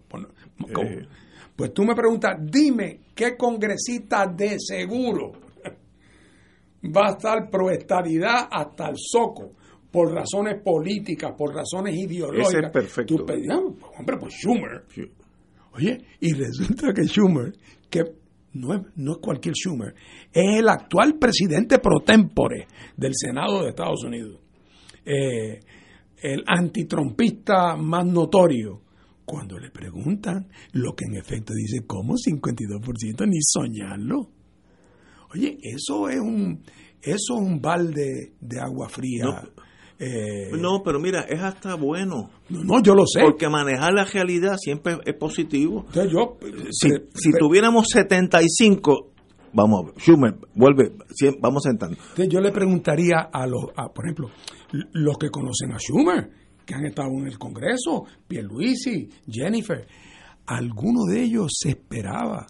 Eh. Pues tú me preguntas, dime qué congresista de seguro va a estar pro estadidad hasta el soco por razones políticas, por razones ideológicas. Ese es perfecto. Tú, hombre, pues Schumer. Oye, y resulta que Schumer, que no es, no es cualquier Schumer, es el actual presidente pro tempore del Senado de Estados Unidos. Eh, el antitrompista más notorio, cuando le preguntan lo que en efecto dice, ¿cómo 52%? Ni soñarlo. Oye, eso es un, eso es un balde de agua fría. No, eh, no, pero mira, es hasta bueno. No, yo lo sé. Porque manejar la realidad siempre es positivo. yo, si, si tuviéramos 75, vamos, Schumer, vuelve, vamos sentando. Entonces yo le preguntaría a los, por ejemplo, los que conocen a Schumer, que han estado en el Congreso, Pierluisi, Jennifer, alguno de ellos se esperaba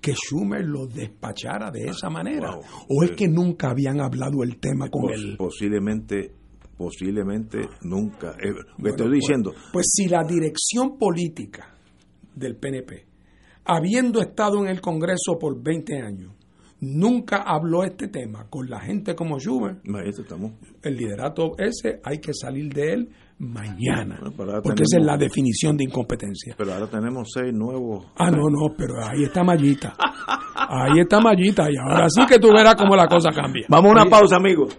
que Schumer lo despachara de esa manera? ¿O es que nunca habían hablado el tema con él? Posiblemente, posiblemente nunca. Eh, estoy pues, diciendo. Pues si la dirección política del PNP, habiendo estado en el Congreso por 20 años, nunca habló este tema con la gente como Schumer, estamos. el liderato ese hay que salir de él mañana. porque esa es la definición de incompetencia. Pero ahora tenemos seis nuevos. Ah, no, no, pero ahí está Mallita. Ahí está Mallita y ahora sí que tú verás cómo la cosa cambia. Vamos a una pausa, amigos.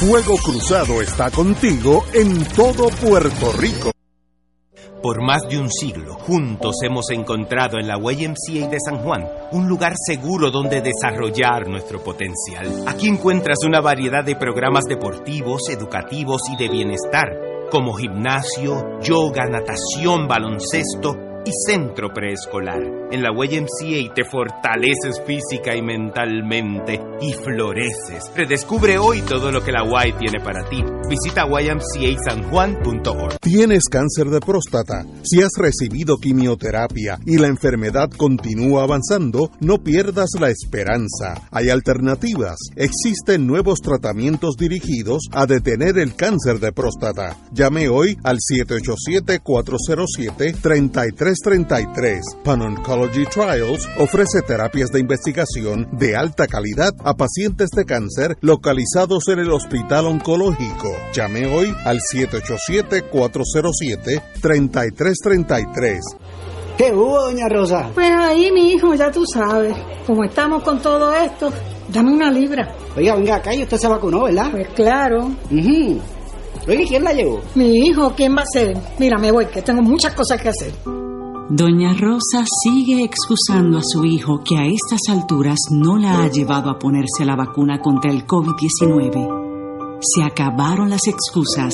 Fuego Cruzado está contigo en todo Puerto Rico. Por más de un siglo, juntos hemos encontrado en la YMCA de San Juan un lugar seguro donde desarrollar nuestro potencial. Aquí encuentras una variedad de programas deportivos, educativos y de bienestar, como gimnasio, yoga, natación, baloncesto, y centro preescolar. En la YMCA te fortaleces física y mentalmente y floreces. Redescubre hoy todo lo que la Y tiene para ti. Visita ymcasanjuan.org. ¿Tienes cáncer de próstata? Si has recibido quimioterapia y la enfermedad continúa avanzando, no pierdas la esperanza. Hay alternativas. Existen nuevos tratamientos dirigidos a detener el cáncer de próstata. Llame hoy al 787 407 33 33 Pan Oncology Trials ofrece terapias de investigación de alta calidad a pacientes de cáncer localizados en el Hospital Oncológico. Llame hoy al 787-407-3333. ¿Qué hubo, doña Rosa? Pues ahí, mi hijo, ya tú sabes. Como estamos con todo esto, dame una libra. Oiga, venga acá y usted se vacunó, ¿verdad? Pues claro. Oiga, ¿quién la llevó? Mi hijo, ¿quién va a ser? Mira, me voy, que tengo muchas cosas que hacer. Doña Rosa sigue excusando a su hijo que a estas alturas no la ha llevado a ponerse la vacuna contra el COVID-19. Se acabaron las excusas.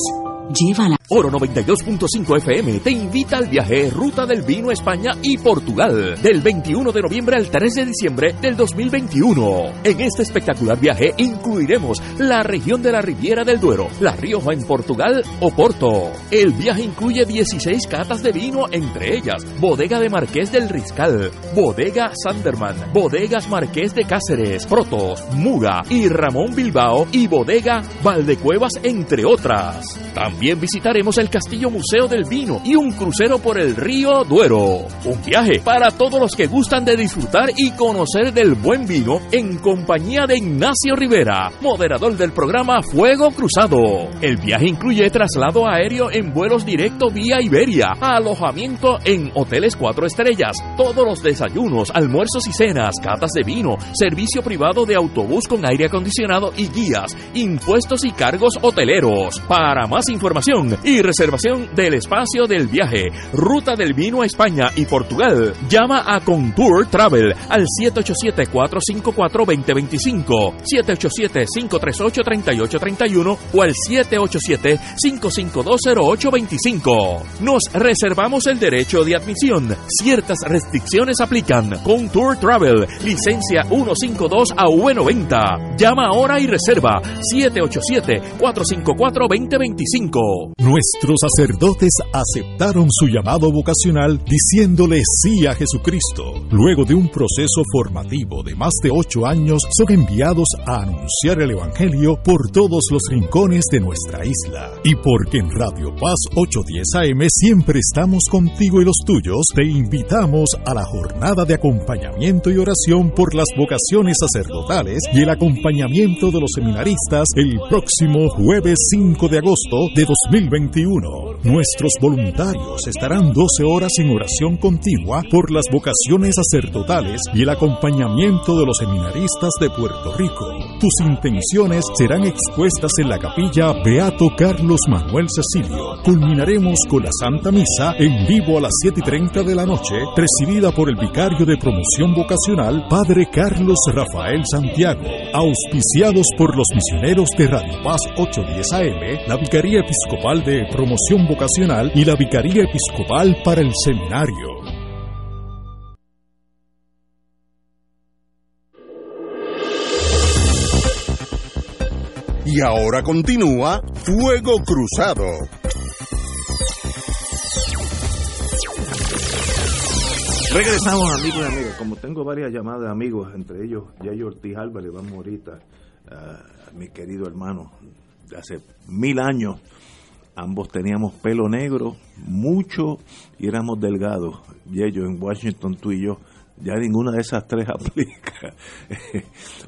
Llévala. Oro 92.5 FM te invita al viaje Ruta del Vino España y Portugal del 21 de noviembre al 3 de diciembre del 2021. En este espectacular viaje incluiremos la región de la Riviera del Duero, La Rioja en Portugal o Porto. El viaje incluye 16 catas de vino, entre ellas Bodega de Marqués del Riscal, Bodega Sanderman, Bodegas Marqués de Cáceres, Protos, Mura y Ramón Bilbao y Bodega Valdecuevas, entre otras. Visitar el Castillo Museo del Vino y un crucero por el río Duero. Un viaje para todos los que gustan de disfrutar y conocer del buen vino en compañía de Ignacio Rivera, moderador del programa Fuego Cruzado. El viaje incluye traslado aéreo en vuelos directo vía Iberia, alojamiento en hoteles cuatro estrellas, todos los desayunos, almuerzos y cenas, catas de vino, servicio privado de autobús con aire acondicionado y guías, impuestos y cargos hoteleros. Para más información, y reservación del espacio del viaje, ruta del vino a España y Portugal. Llama a Contour Travel al 787-454-2025, 787-538-3831 o al 787-552-0825. Nos reservamos el derecho de admisión. Ciertas restricciones aplican. Contour Travel, licencia 152 a V90. Llama ahora y reserva 787-454-2025. Nuestros sacerdotes aceptaron su llamado vocacional diciéndole sí a Jesucristo. Luego de un proceso formativo de más de ocho años, son enviados a anunciar el Evangelio por todos los rincones de nuestra isla. Y porque en Radio Paz 810 AM siempre estamos contigo y los tuyos, te invitamos a la jornada de acompañamiento y oración por las vocaciones sacerdotales y el acompañamiento de los seminaristas el próximo jueves 5 de agosto de 2021. Nuestros voluntarios estarán 12 horas en oración continua por las vocaciones sacerdotales y el acompañamiento de los seminaristas de Puerto Rico. Tus intenciones serán expuestas en la capilla Beato Carlos Manuel Cecilio. Culminaremos con la Santa Misa en vivo a las 7 y 30 de la noche, presidida por el vicario de promoción vocacional, Padre Carlos Rafael Santiago. Auspiciados por los misioneros de Radio Paz 810 AM, la Vicaría Episcopal de Promoción Vocacional y la Vicaría Episcopal para el Seminario. Y ahora continúa Fuego Cruzado. Regresamos, amigos y amigas. Como tengo varias llamadas de amigos, entre ellos Yayo Ortiz Álvarez, vamos ahorita, a mi querido hermano, de hace mil años. Ambos teníamos pelo negro, mucho, y éramos delgados. Yayo en Washington, tú y yo. Ya ninguna de esas tres (laughs) aplica.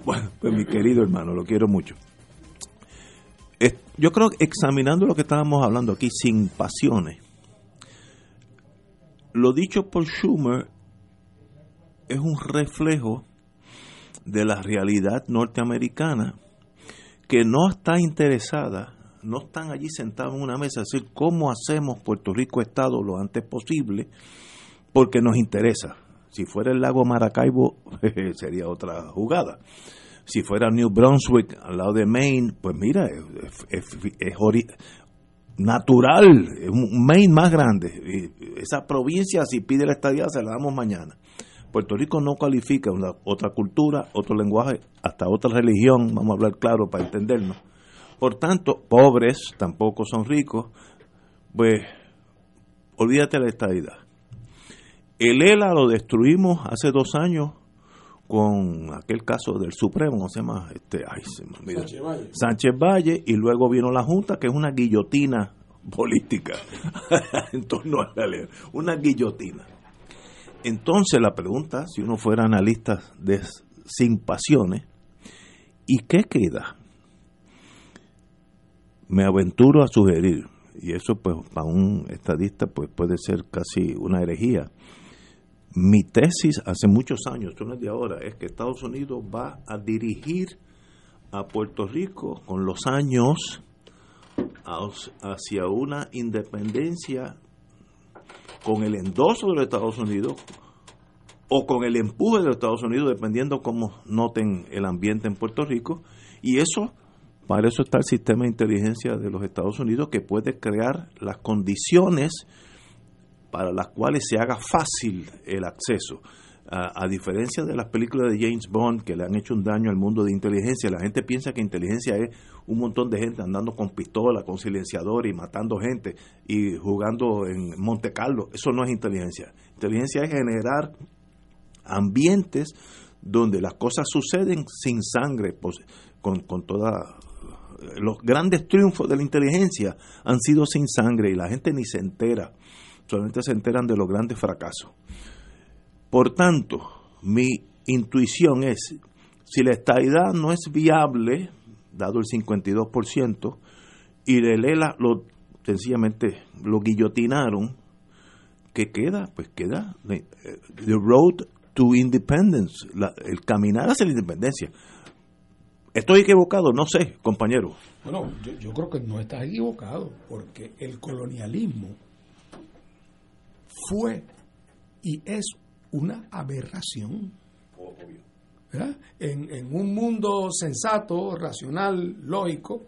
bueno, pues mi querido hermano, lo quiero mucho. Yo creo que examinando lo que estábamos hablando aquí, sin pasiones, lo dicho por Schumer es un reflejo de la realidad norteamericana que no está interesada, no están allí sentados en una mesa a decir cómo hacemos Puerto Rico Estado lo antes posible, porque nos interesa. Si fuera el lago Maracaibo, (laughs) sería otra jugada. Si fuera New Brunswick, al lado de Maine, pues mira, es, natural, es un Maine más grande. Esa provincia, si pide la estadía, se la damos mañana. Puerto Rico no califica una, otra cultura, otro lenguaje, hasta otra religión, vamos a hablar claro para entendernos. Por tanto, pobres tampoco son ricos, pues olvídate de la estadidad. El ELA lo destruimos hace dos años con aquel caso del Supremo, ¿cómo se llama? Este, ay, se me. Sánchez, Valle. Sánchez Valle, y luego vino la Junta, que es una guillotina política (laughs) en torno a la ley, una guillotina. Entonces la pregunta, si uno fuera analista de sin pasiones, ¿y qué queda? Me aventuro a sugerir, y eso pues para un estadista pues puede ser casi una herejía. Mi tesis hace muchos años, no es de ahora, es que Estados Unidos va a dirigir a Puerto Rico con los años hacia una independencia con el endoso de los Estados Unidos o con el empuje de los Estados Unidos, dependiendo cómo noten el ambiente en Puerto Rico. Y eso, para eso está el sistema de inteligencia de los Estados Unidos, que puede crear las condiciones para las cuales se haga fácil el acceso. A, diferencia de las películas de James Bond que le han hecho un daño al mundo de inteligencia, la gente piensa que inteligencia es un montón de gente andando con pistola, con silenciador y matando gente y jugando en Monte Carlo. Eso no es inteligencia. Inteligencia es generar ambientes donde las cosas suceden sin sangre, pues, con, con toda los grandes triunfos de la inteligencia han sido sin sangre y la gente ni se entera, solamente se enteran de los grandes fracasos. Por tanto, mi intuición es, si la estabilidad no es viable, dado el 52%, y de Lela lo sencillamente lo guillotinaron, ¿qué queda? Pues queda the, the road to independence, el caminar hacia la independencia. ¿Estoy equivocado? No sé, compañero. Bueno, yo, creo que no estás equivocado, porque el colonialismo fue y es una aberración. En, en un mundo sensato, racional, lógico,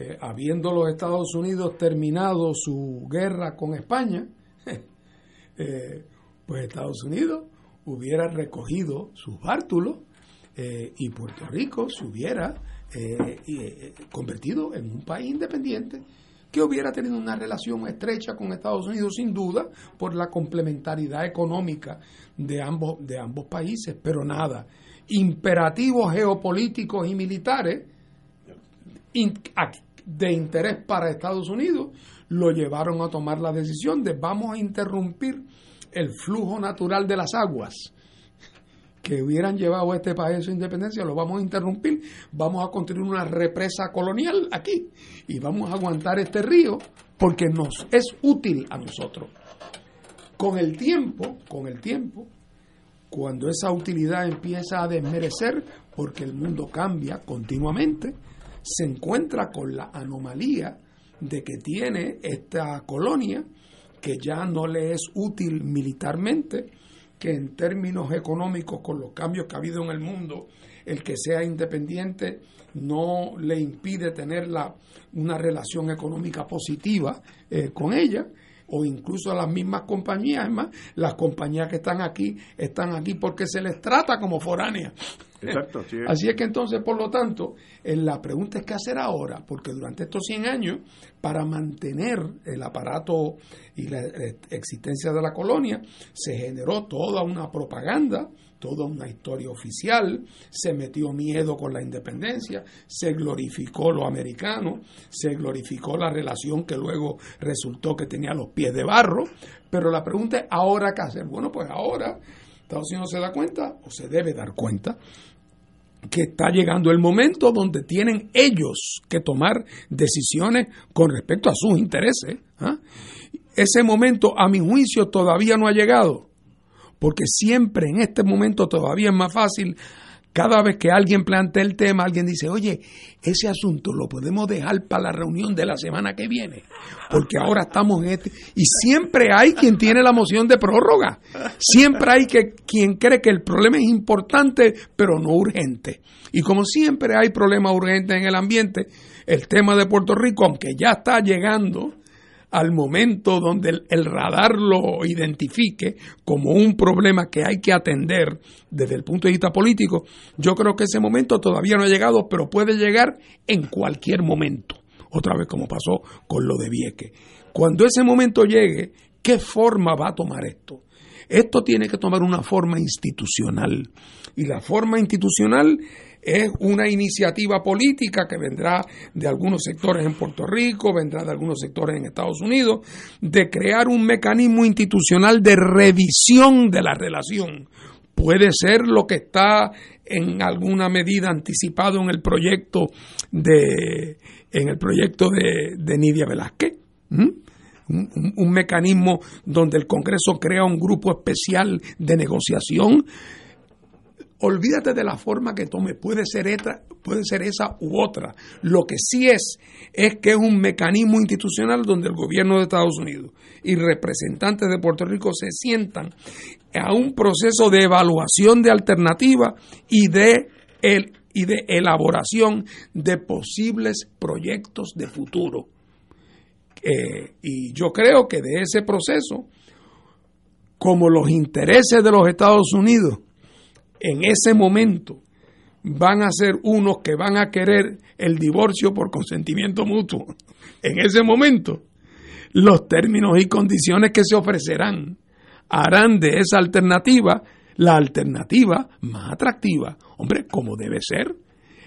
eh, habiendo los Estados Unidos terminado su guerra con España, (laughs) eh, pues Estados Unidos hubiera recogido sus bártulos eh, y Puerto Rico se hubiera eh, eh, convertido en un país independiente que hubiera tenido una relación estrecha con Estados Unidos sin duda por la complementariedad económica de ambos de ambos países, pero nada, imperativos geopolíticos y militares de interés para Estados Unidos lo llevaron a tomar la decisión de vamos a interrumpir el flujo natural de las aguas que hubieran llevado a este país su independencia, lo vamos a interrumpir, vamos a construir una represa colonial aquí y vamos a aguantar este río porque nos es útil a nosotros. Con el tiempo, con el tiempo, cuando esa utilidad empieza a desmerecer, porque el mundo cambia continuamente, se encuentra con la anomalía de que tiene esta colonia que ya no le es útil militarmente, que en términos económicos, con los cambios que ha habido en el mundo, el que sea independiente no le impide tener la, una relación económica positiva eh, con ella, o incluso las mismas compañías, más, las compañías que están aquí, están aquí porque se les trata como foráneas. Así es. Que entonces, por lo tanto, eh, la pregunta es qué hacer ahora, porque durante estos 100 años, para mantener el aparato y la eh, existencia de la colonia, se generó toda una propaganda, toda una historia oficial, se metió miedo con la independencia, se glorificó lo americano, se glorificó la relación que luego resultó que tenía los pies de barro, pero la pregunta es, ¿ahora qué hacer? Bueno, pues ahora Estados Unidos se da cuenta, o se debe dar cuenta, que está llegando el momento donde tienen ellos que tomar decisiones con respecto a sus intereses. ¿ah? Ese momento, a mi juicio, todavía no ha llegado, porque siempre en este momento todavía es más fácil. Cada vez que alguien plantea el tema, alguien dice, oye, ese asunto lo podemos dejar para la reunión de la semana que viene, porque ahora estamos en este... Y siempre hay quien tiene la moción de prórroga, siempre hay que, quien cree que el problema es importante, pero no urgente. Y como siempre hay problemas urgentes en el ambiente, el tema de Puerto Rico, aunque ya está llegando al momento donde el, radar lo identifique como un problema que hay que atender desde el punto de vista político, yo creo que ese momento todavía no ha llegado, pero puede llegar en cualquier momento. Otra vez como pasó con lo de Vieque. Cuando ese momento llegue, ¿qué forma va a tomar esto? Esto tiene que tomar una forma institucional. Y la forma institucional es una iniciativa política que vendrá de algunos sectores en Puerto Rico, vendrá de algunos sectores en Estados Unidos, de crear un mecanismo institucional de revisión de la relación. Puede ser lo que está en alguna medida anticipado en el proyecto de en el proyecto de, Nidia Velázquez. Un, mecanismo donde el Congreso crea un grupo especial de negociación. Olvídate de la forma que tome, puede ser, puede ser esa u otra. Lo que sí es, es que es un mecanismo institucional donde el gobierno de Estados Unidos y representantes de Puerto Rico se sientan a un proceso de evaluación de alternativas y de, el, y de elaboración de posibles proyectos de futuro. Eh, y yo creo que de ese proceso, como los intereses de los Estados Unidos en ese momento van a ser unos que van a querer el divorcio por consentimiento mutuo, en ese momento, los términos y condiciones que se ofrecerán harán de esa alternativa la alternativa más atractiva, hombre, como debe ser.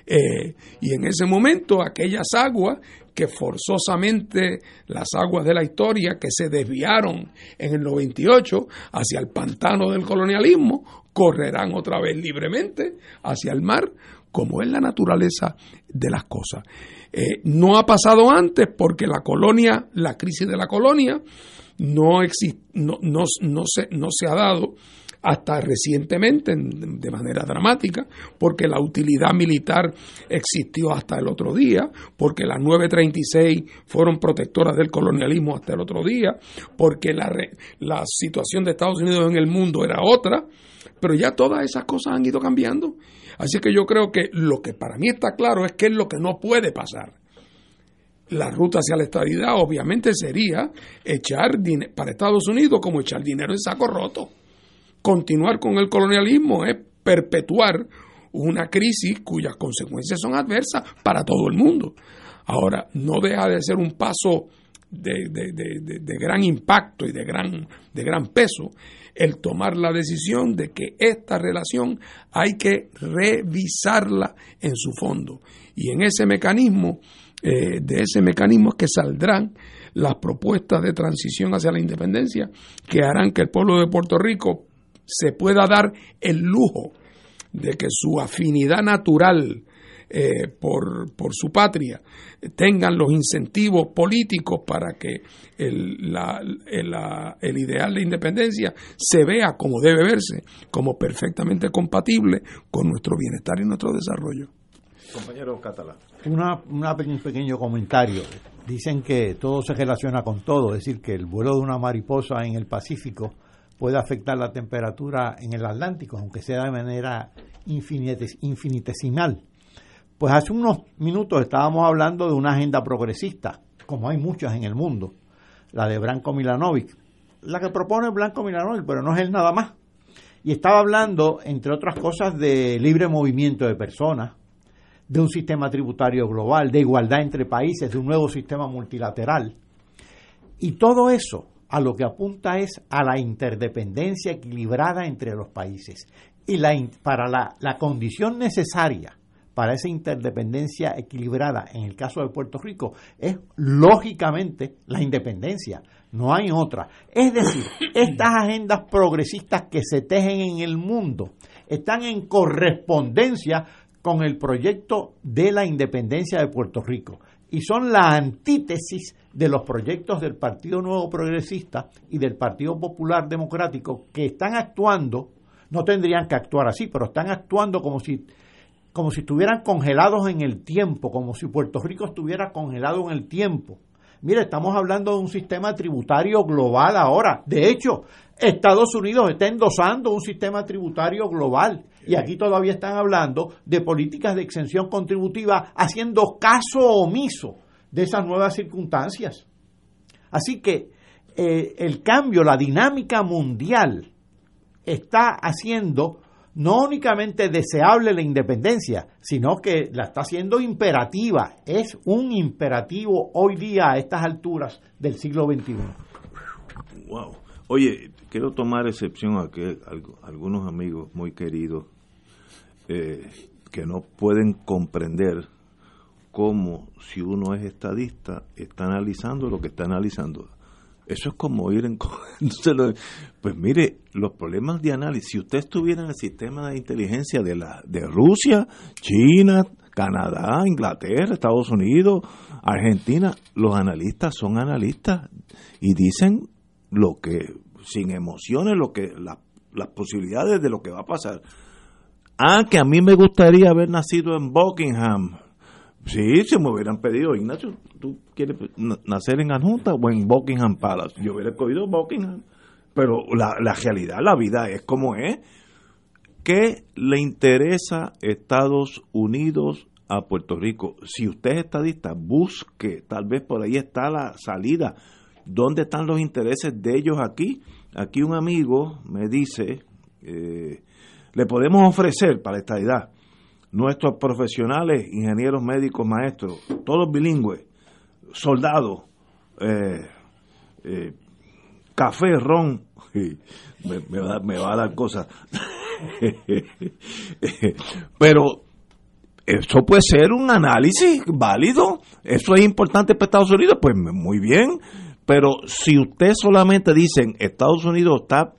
Eh, y en ese momento aquellas aguas que forzosamente las aguas de la historia que se desviaron en el 98 hacia el pantano del colonialismo correrán otra vez libremente hacia el mar como es la naturaleza de las cosas. Eh, no ha pasado antes porque la colonia, la crisis de la colonia, no, exist, no, no, no, se, no se ha dado hasta recientemente de manera dramática, porque la utilidad militar existió hasta el otro día, porque las 936 fueron protectoras del colonialismo hasta el otro día, porque la, la situación de Estados Unidos en el mundo era otra, pero ya todas esas cosas han ido cambiando. Así que yo creo que lo que para mí está claro es que es lo que no puede pasar. La ruta hacia la estabilidad obviamente sería echar para Estados Unidos como echar dinero en saco roto. Continuar con el colonialismo es perpetuar una crisis cuyas consecuencias son adversas para todo el mundo. Ahora, no deja de ser un paso de, de, gran impacto y de gran, de gran peso el tomar la decisión de que esta relación hay que revisarla en su fondo. Y en ese mecanismo, eh, de ese mecanismo es que saldrán las propuestas de transición hacia la independencia que harán que el pueblo de Puerto Rico se pueda dar el lujo de que su afinidad natural eh, por, por, su patria tengan los incentivos políticos para que el, la, el, ideal de independencia se vea como debe verse, como perfectamente compatible con nuestro bienestar y nuestro desarrollo. Compañero Catalán. Una, un pequeño comentario. Dicen que todo se relaciona con todo, es decir, que el vuelo de una mariposa en el Pacífico puede afectar la temperatura en el Atlántico, aunque sea de manera infinitesimal. Pues hace unos minutos estábamos hablando de una agenda progresista, como hay muchas en el mundo, la de Branko Milanovic, la que propone Blanco Milanovic, pero no es él nada más. Y estaba hablando, entre otras cosas, de libre movimiento de personas, de un sistema tributario global, de igualdad entre países, de un nuevo sistema multilateral. Y todo eso a lo que apunta es a la interdependencia equilibrada entre los países. Y la, para la, la condición necesaria para esa interdependencia equilibrada en el caso de Puerto Rico es lógicamente la independencia, no hay otra. Es decir, (coughs) estas agendas progresistas que se tejen en el mundo están en correspondencia con el proyecto de la independencia de Puerto Rico y son la antítesis de los proyectos del Partido Nuevo Progresista y del Partido Popular Democrático que están actuando, no tendrían que actuar así, pero están actuando como si como si estuvieran congelados en el tiempo, como si Puerto Rico estuviera congelado en el tiempo. Mire, estamos hablando de un sistema tributario global ahora. De hecho, Estados Unidos está endosando un sistema tributario global y aquí todavía están hablando de políticas de exención contributiva haciendo caso omiso de esas nuevas circunstancias. Así que eh, el cambio, la dinámica mundial está haciendo no únicamente deseable la independencia, sino que la está haciendo imperativa. Es un imperativo hoy día a estas alturas del siglo XXI. Wow. Oye, quiero tomar excepción a que algunos amigos muy queridos eh, que no pueden comprender cómo si uno es estadista está analizando lo que está analizando. Eso es como ir en... (laughs) pues mire, los problemas de análisis, si usted estuviera en el sistema de inteligencia de, la, de Rusia, China, Canadá, Inglaterra, Estados Unidos, Argentina, los analistas son analistas y dicen lo que, sin emociones, lo que las posibilidades de lo que va a pasar. Ah, que a mí me gustaría haber nacido en Buckingham. Sí, si me hubieran pedido, Ignacio, ¿tú quieres nacer en Adjunta o en Buckingham Palace? Yo hubiera escogido Buckingham. Pero la, realidad, la vida es como es. ¿Qué le interesa Estados Unidos a Puerto Rico? Si usted es estadista, busque, tal vez por ahí está la salida. ¿Dónde están los intereses de ellos aquí? Aquí un amigo me dice, eh, le podemos ofrecer para esta edad nuestros profesionales, ingenieros médicos, maestros, todos bilingües, soldados, eh, eh, café, ron, me, va, me va a dar cosas. (laughs) Pero eso puede ser un análisis válido, eso es importante para Estados Unidos, pues muy bien, pero si usted solamente dice Estados Unidos está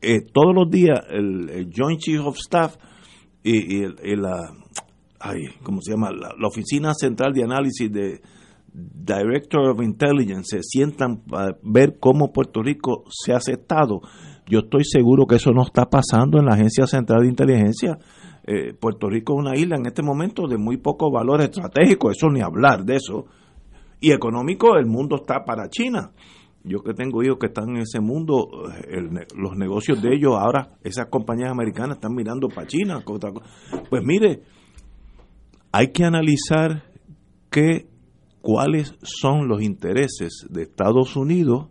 eh, todos los días el, Joint Chief of Staff y, la, ay, ¿cómo se llama? La, Oficina Central de Análisis de Director of Intelligence se sientan para ver cómo Puerto Rico se ha aceptado. Yo estoy seguro que eso no está pasando en la Agencia Central de Inteligencia. Eh, Puerto Rico es una isla en este momento de muy poco valor estratégico, eso ni hablar de eso. Y económico, el mundo está para China. Yo que tengo hijos que están en ese mundo, los negocios de ellos ahora, esas compañías americanas están mirando para China. Pues mire, hay que analizar que, cuáles son los intereses de Estados Unidos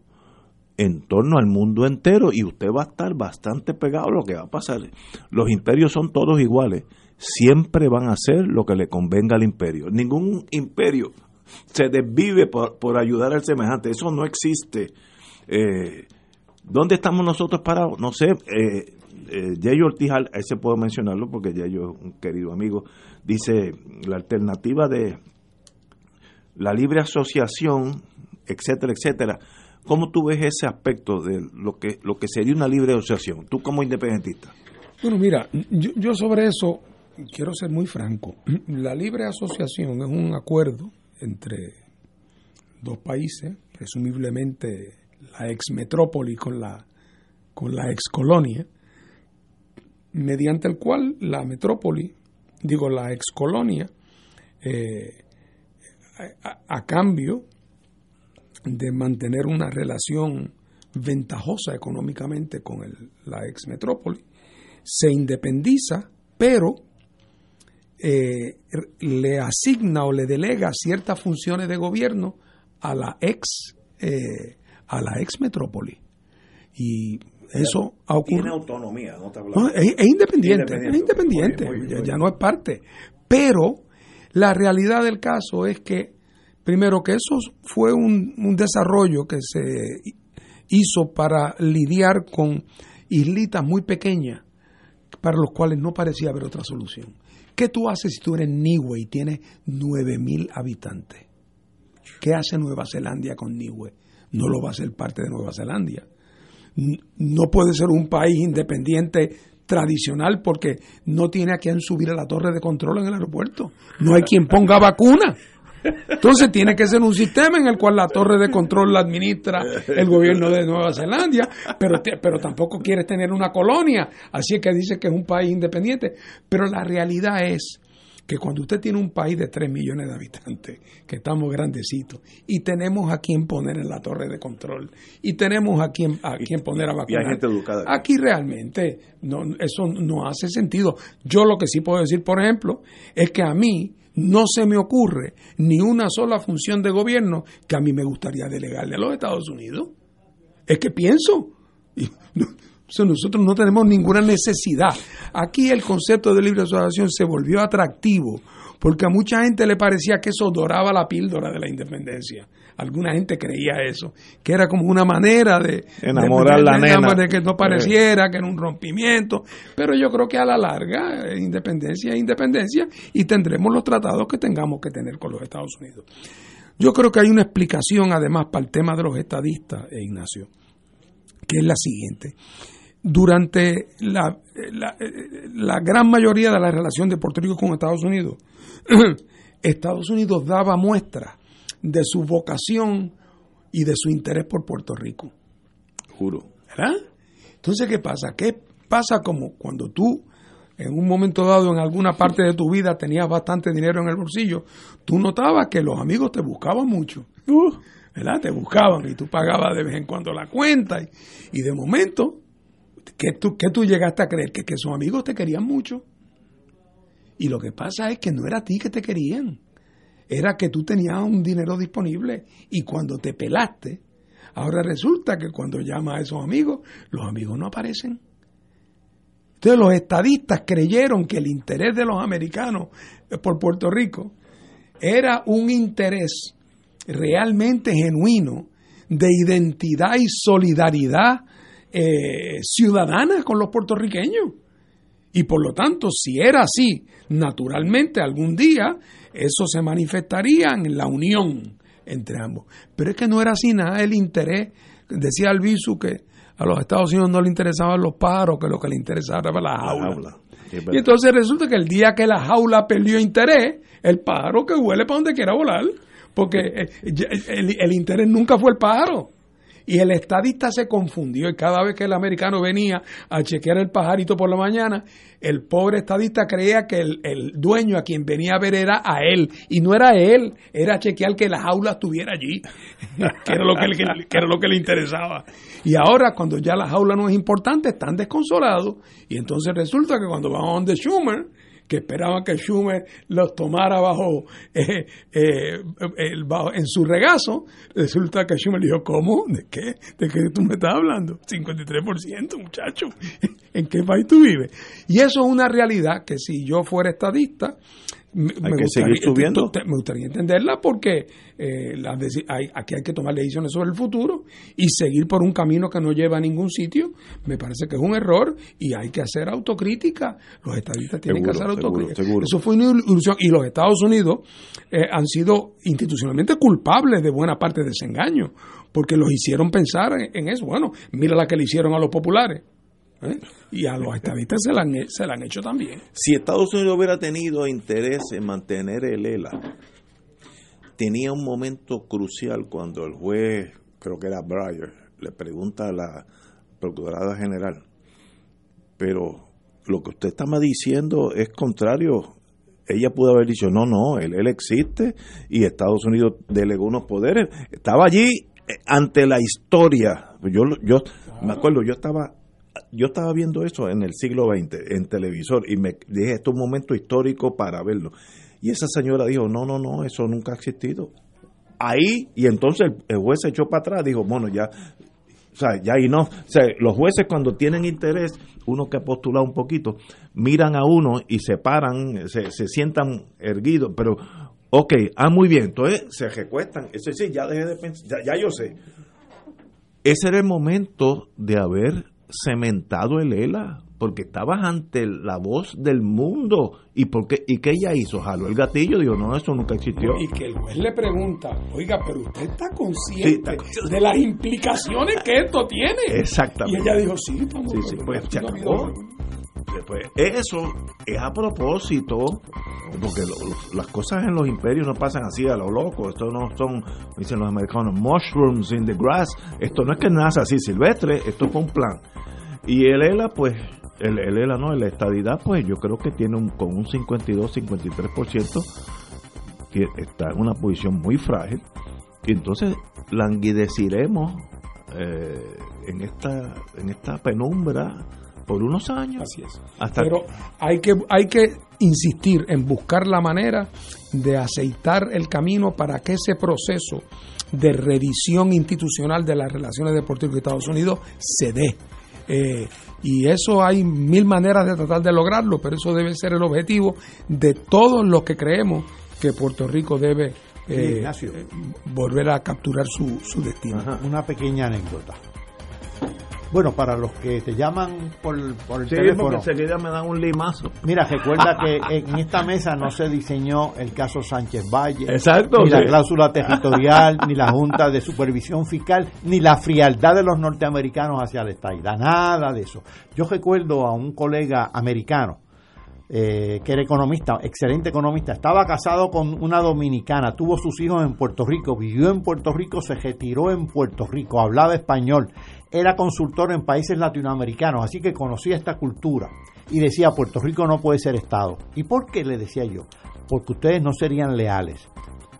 en torno al mundo entero y usted va a estar bastante pegado a lo que va a pasar. Los imperios son todos iguales, siempre van a hacer lo que le convenga al imperio. Ningún imperio se desvive por, por ayudar al semejante, eso no existe. Eh, ¿Dónde estamos nosotros parados? No sé, eh, eh, Yayo Ortiz, ese puedo mencionarlo porque Yayo es un querido amigo, dice la alternativa de la libre asociación, etcétera, etcétera, ¿Cómo tú ves ese aspecto de lo que, lo que sería una libre asociación, tú como independentista? Bueno, mira, yo, sobre eso quiero ser muy franco. La libre asociación es un acuerdo entre dos países, presumiblemente la ex metrópoli con la, con la ex colonia, mediante el cual la metrópoli, digo la ex colonia, eh, a, cambio de mantener una relación ventajosa económicamente con la ex metrópoli, se independiza, pero eh, le asigna o le delega ciertas funciones de gobierno a la ex eh, a la ex metrópoli y eso ha ocurrido. Tiene autonomía, no, es, independiente, es independiente, ya, no es parte. Pero la realidad del caso es que Primero, que eso fue un, desarrollo que se hizo para lidiar con islitas muy pequeñas para los cuales no parecía haber otra solución. ¿Qué tú haces si tú eres Niue y tienes 9.000 habitantes? ¿Qué hace Nueva Zelanda con Niue? No lo va a hacer parte de Nueva Zelanda. No puede ser un país independiente tradicional porque no tiene a quien subir a la torre de control en el aeropuerto. No hay quien ponga vacuna. Entonces tiene que ser un sistema en el cual la torre de control la administra el gobierno de Nueva Zelanda, pero, pero tampoco quieres tener una colonia, así es que dice que es un país independiente. Pero la realidad es que cuando usted tiene un país de 3 millones de habitantes, que estamos grandecitos, y tenemos a quien poner en la torre de control, y tenemos a quien, a quien poner a vacunar, aquí realmente no, eso no hace sentido. Yo lo que sí puedo decir, por ejemplo, es que a mí no se me ocurre ni una sola función de gobierno que a mí me gustaría delegarle a los Estados Unidos. Es que pienso. (laughs) nosotros no tenemos ninguna necesidad. Aquí el concepto de libre asociación se volvió atractivo porque a mucha gente le parecía que eso doraba la píldora de la independencia. Alguna gente creía eso, que era como una manera de enamorar la nena. de que no pareciera que era un rompimiento, pero yo creo que a la larga eh, independencia es independencia y tendremos los tratados que tengamos que tener con los Estados Unidos. Yo creo que hay una explicación además para el tema de los estadistas, eh, Ignacio, que es la siguiente durante la, la, la, gran mayoría de la relación de Puerto Rico con Estados Unidos, (clears throat) Estados Unidos daba muestra de su vocación y de su interés por Puerto Rico. Juro. ¿Verdad? Entonces, ¿qué pasa? ¿Qué pasa como cuando tú en un momento dado en alguna parte de tu vida tenías bastante dinero en el bolsillo, tú notabas que los amigos te buscaban mucho. Uh. ¿Verdad? Te buscaban y tú pagabas de vez en cuando la cuenta y, y de momento, ¿qué tú, qué tú llegaste a creer? Que, que sus amigos te querían mucho. Y lo que pasa es que no era a ti que te querían, era que tú tenías un dinero disponible y cuando te pelaste, ahora resulta que cuando llamas a esos amigos, los amigos no aparecen. Entonces los estadistas creyeron que el interés de los americanos por Puerto Rico era un interés realmente genuino de identidad y solidaridad eh, ciudadana con los puertorriqueños. Y por lo tanto, si era así, naturalmente algún día eso se manifestaría en la unión entre ambos. Pero es que no era así nada el interés. Decía Albizu que a los Estados Unidos no le interesaban los pájaros, que lo que le interesaba era la jaula. y entonces resulta que el día que la jaula perdió interés, el pájaro que huele para donde quiera volar, porque eh, el, el interés nunca fue el pájaro. Y el estadista se confundió y cada vez que el americano venía a chequear el pajarito por la mañana, el pobre estadista creía que el, el dueño a quien venía a ver era a él. Y no era él, era chequear que la jaula estuviera allí, (laughs) que era lo que, le- que era lo que le interesaba. Y ahora, cuando ya la jaula no es importante, están desconsolados. Y entonces resulta que cuando van a donde Schumer, esperaban que Schumer los tomara bajo, (laughs) eh, eh, el- bajo- en su regazo, resulta que Schumer dijo, ¿cómo? ¿De qué? ¿De qué tú me estás hablando? 53%, muchacho. (laughs) ¿En qué país tú vives? Y eso es una realidad que si yo fuera estadista, me, Hay me que seguir subiendo. me gustaría entenderla porque eh, las hay- aquí hay que tomar decisiones sobre el futuro y seguir por un camino que no lleva a ningún sitio. Me parece que es un error y hay que hacer autocrítica. Los estadistas tienen que hacer seguro, autocrítica. seguro. Eso fue una ilusión. Y los Estados Unidos eh, han sido institucionalmente culpables de buena parte de ese engaño porque los hicieron pensar en, en eso. Bueno, mira la que le hicieron a los populares. ¿Eh? Y a los estadistas se la han, han hecho también. Si Estados Unidos hubiera tenido interés en mantener el ELA, tenía un momento crucial cuando el juez, creo que era Breyer, le pregunta a la Procuradora General, pero lo que usted está diciendo es contrario. Ella pudo haber dicho, no, no, el ELA existe y Estados Unidos delegó unos poderes. Estaba allí eh, ante la historia. Yo, yo me acuerdo, yo estaba yo estaba viendo eso en el siglo XX en televisor y me dije, esto es un momento histórico para verlo. Y esa señora dijo, no, no, no, eso nunca ha existido. Ahí, y entonces el, juez se echó para atrás, dijo, bueno, ya, o sea, ya y no. O sea, los jueces cuando tienen interés, uno que ha postulado un poquito, miran a uno y se paran, se, se sientan erguidos, pero, ok, ah, muy bien, entonces se recuestan. Eso sí, ya dejé de pensar, ya, ya yo sé. Ese era el momento de haber cementado el ELA, porque estabas ante la voz del mundo. ¿Y por qué, y qué ella hizo? Jaló el gatillo, dijo, no, eso nunca existió. Y que el juez le pregunta, oiga, pero usted está consciente Sí, está- de las implicaciones que esto tiene. Exactamente. Y ella dijo, sí, estamos Sí, sí, pues se no ha habido- acabó. Después, eso es a propósito, porque las cosas en los imperios no pasan así a lo loco. Esto no son, dicen los americanos, mushrooms in the grass. Esto no es que nace así silvestre, esto fue un plan. Y el ELA, pues, el, el ELA no, la estadidad, pues yo creo que tiene un, con un 52-53%, que está en una posición muy frágil. Y entonces languideciremos eh, en esta en esta penumbra por unos años. Así es. Hasta Pero hay que, hay que insistir en buscar la manera de aceitar el camino para que ese proceso de revisión institucional de las relaciones de Puerto Rico y Estados Unidos se dé. Eh, y eso hay mil maneras de tratar de lograrlo, pero eso debe ser el objetivo de todos los que creemos que Puerto Rico debe eh, eh, volver a capturar su, su destino. Una pequeña anécdota. Bueno, para los que te llaman por, por el Sí, teléfono. enseguida me dan un limazo. Mira, recuerda que (laughs) en esta mesa no se diseñó el caso Sánchez Valle, Exacto, ni la cláusula (laughs) territorial, ni la Junta de Supervisión Fiscal, ni la frialdad de los norteamericanos hacia la estaida, nada de eso. Yo recuerdo a un colega americano eh, que era economista, excelente economista, estaba casado con una dominicana, tuvo sus hijos en Puerto Rico, vivió en Puerto Rico, se retiró en Puerto Rico, hablaba español, era consultor en países latinoamericanos, así que conocía esta cultura y decía, Puerto Rico no puede ser Estado. ¿Y por qué le decía yo? Porque ustedes no serían leales.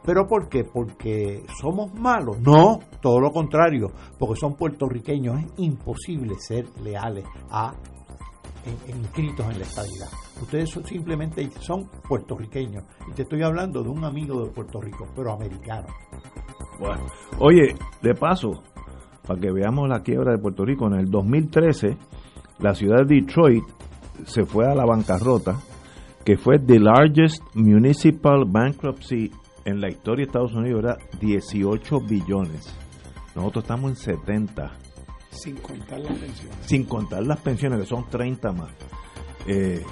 ¿Pero por qué? ¿Porque somos malos? No, todo lo contrario, porque son puertorriqueños. Es imposible ser leales a inscritos en la estadidad. Ustedes simplemente son puertorriqueños. Y te estoy hablando de un amigo de Puerto Rico, pero americano. Bueno, oye, de paso, para que veamos la quiebra de Puerto Rico, en el 2013 la ciudad de Detroit se fue a la bancarrota, que fue the largest municipal bankruptcy en la historia de Estados Unidos, era 18 billones. Nosotros estamos en 70, Sin contar la pensión. sin contar las pensiones, que son 30 más. Eh,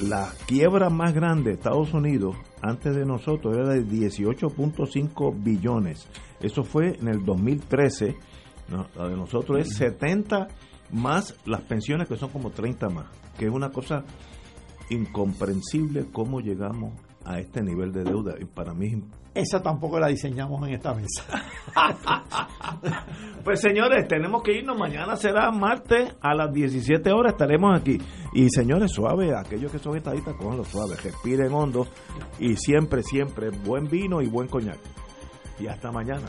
la quiebra más grande de Estados Unidos antes de nosotros era de 18.5 billones. Eso fue en el 2013. ¿No? La de nosotros es 70 más las pensiones que son como 30 más. Que es una cosa incomprensible cómo llegamos a este nivel de deuda. Y para mí esa tampoco la diseñamos en esta mesa. (laughs) pues señores, tenemos que irnos. Mañana será martes a las 17 horas. Estaremos aquí. Y señores, suave, aquellos que son estadistas, los suaves, respiren hondo. Y siempre, siempre, buen vino y buen coñac. Y hasta mañana.